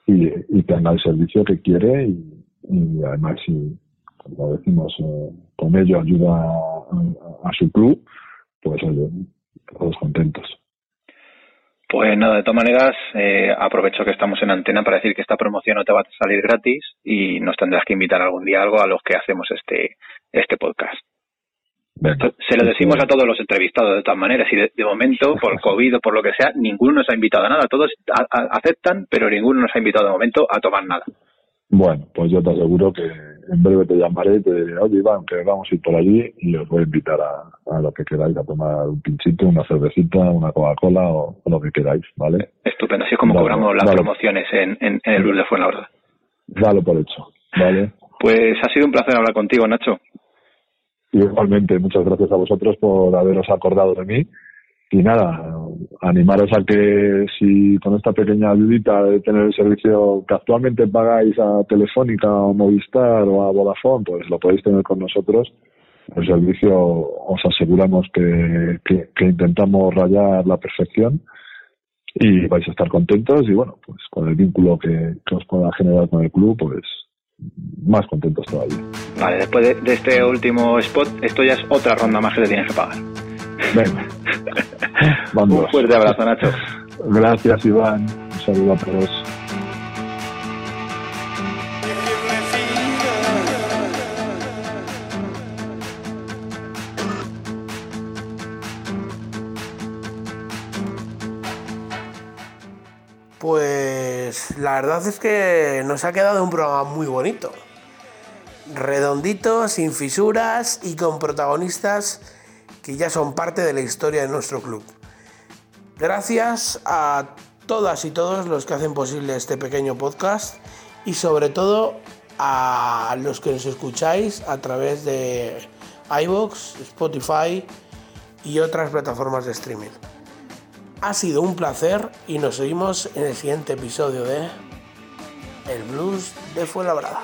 y, tenga el servicio que quiere y, además si como decimos eh, con ello ayuda a, su club pues todos contentos. Pues nada, de todas maneras, eh, aprovecho que estamos en antena para decir que esta promoción no te va a salir gratis y nos tendrás que invitar algún día algo a los que hacemos este, este podcast. Venga. Se lo decimos a todos los entrevistados de todas maneras y de, de momento, [laughs] por COVID o por lo que sea, ninguno nos ha invitado a nada. Todos a- a- aceptan, pero ninguno nos ha invitado de momento a tomar nada. Bueno, pues yo te aseguro que en breve te llamaré y te diré, oye Iván, que vamos a ir por allí y os voy a invitar a, a lo que queráis, a tomar un pinchito, una cervecita, una Coca-Cola o, o lo que queráis, ¿vale? Estupendo, así es como Vale, cobramos las vale. promociones en, en, en el Blues de Fuenlabrada. Dalo por hecho, ¿vale? Pues ha sido un placer hablar contigo, Nacho. Igualmente, muchas gracias a vosotros por haberos acordado de mí. Y nada, animaros a que si con esta pequeña ayudita de tener el servicio que actualmente pagáis a Telefónica o Movistar o a Vodafone, pues lo podéis tener con nosotros. El servicio os aseguramos que, que, intentamos rayar la perfección y vais a estar contentos y bueno, pues con el vínculo que, que os pueda generar con el club, pues más contentos todavía. Vale, después de, de este último spot, esto ya es otra ronda más que te tienes que pagar. Venga, Un fuerte abrazo, Nacho. Gracias, Iván. Un saludo a todos. Pues la verdad es que nos ha quedado un programa muy bonito. Redondito, sin fisuras y con protagonistas que ya son parte de la historia de nuestro club. Gracias a todas y todos los que hacen posible este pequeño podcast y sobre todo a los que nos escucháis a través de iVoox, Spotify y otras plataformas de streaming. Ha sido un placer y nos oímos en el siguiente episodio de El Blues de Fuenlabrada.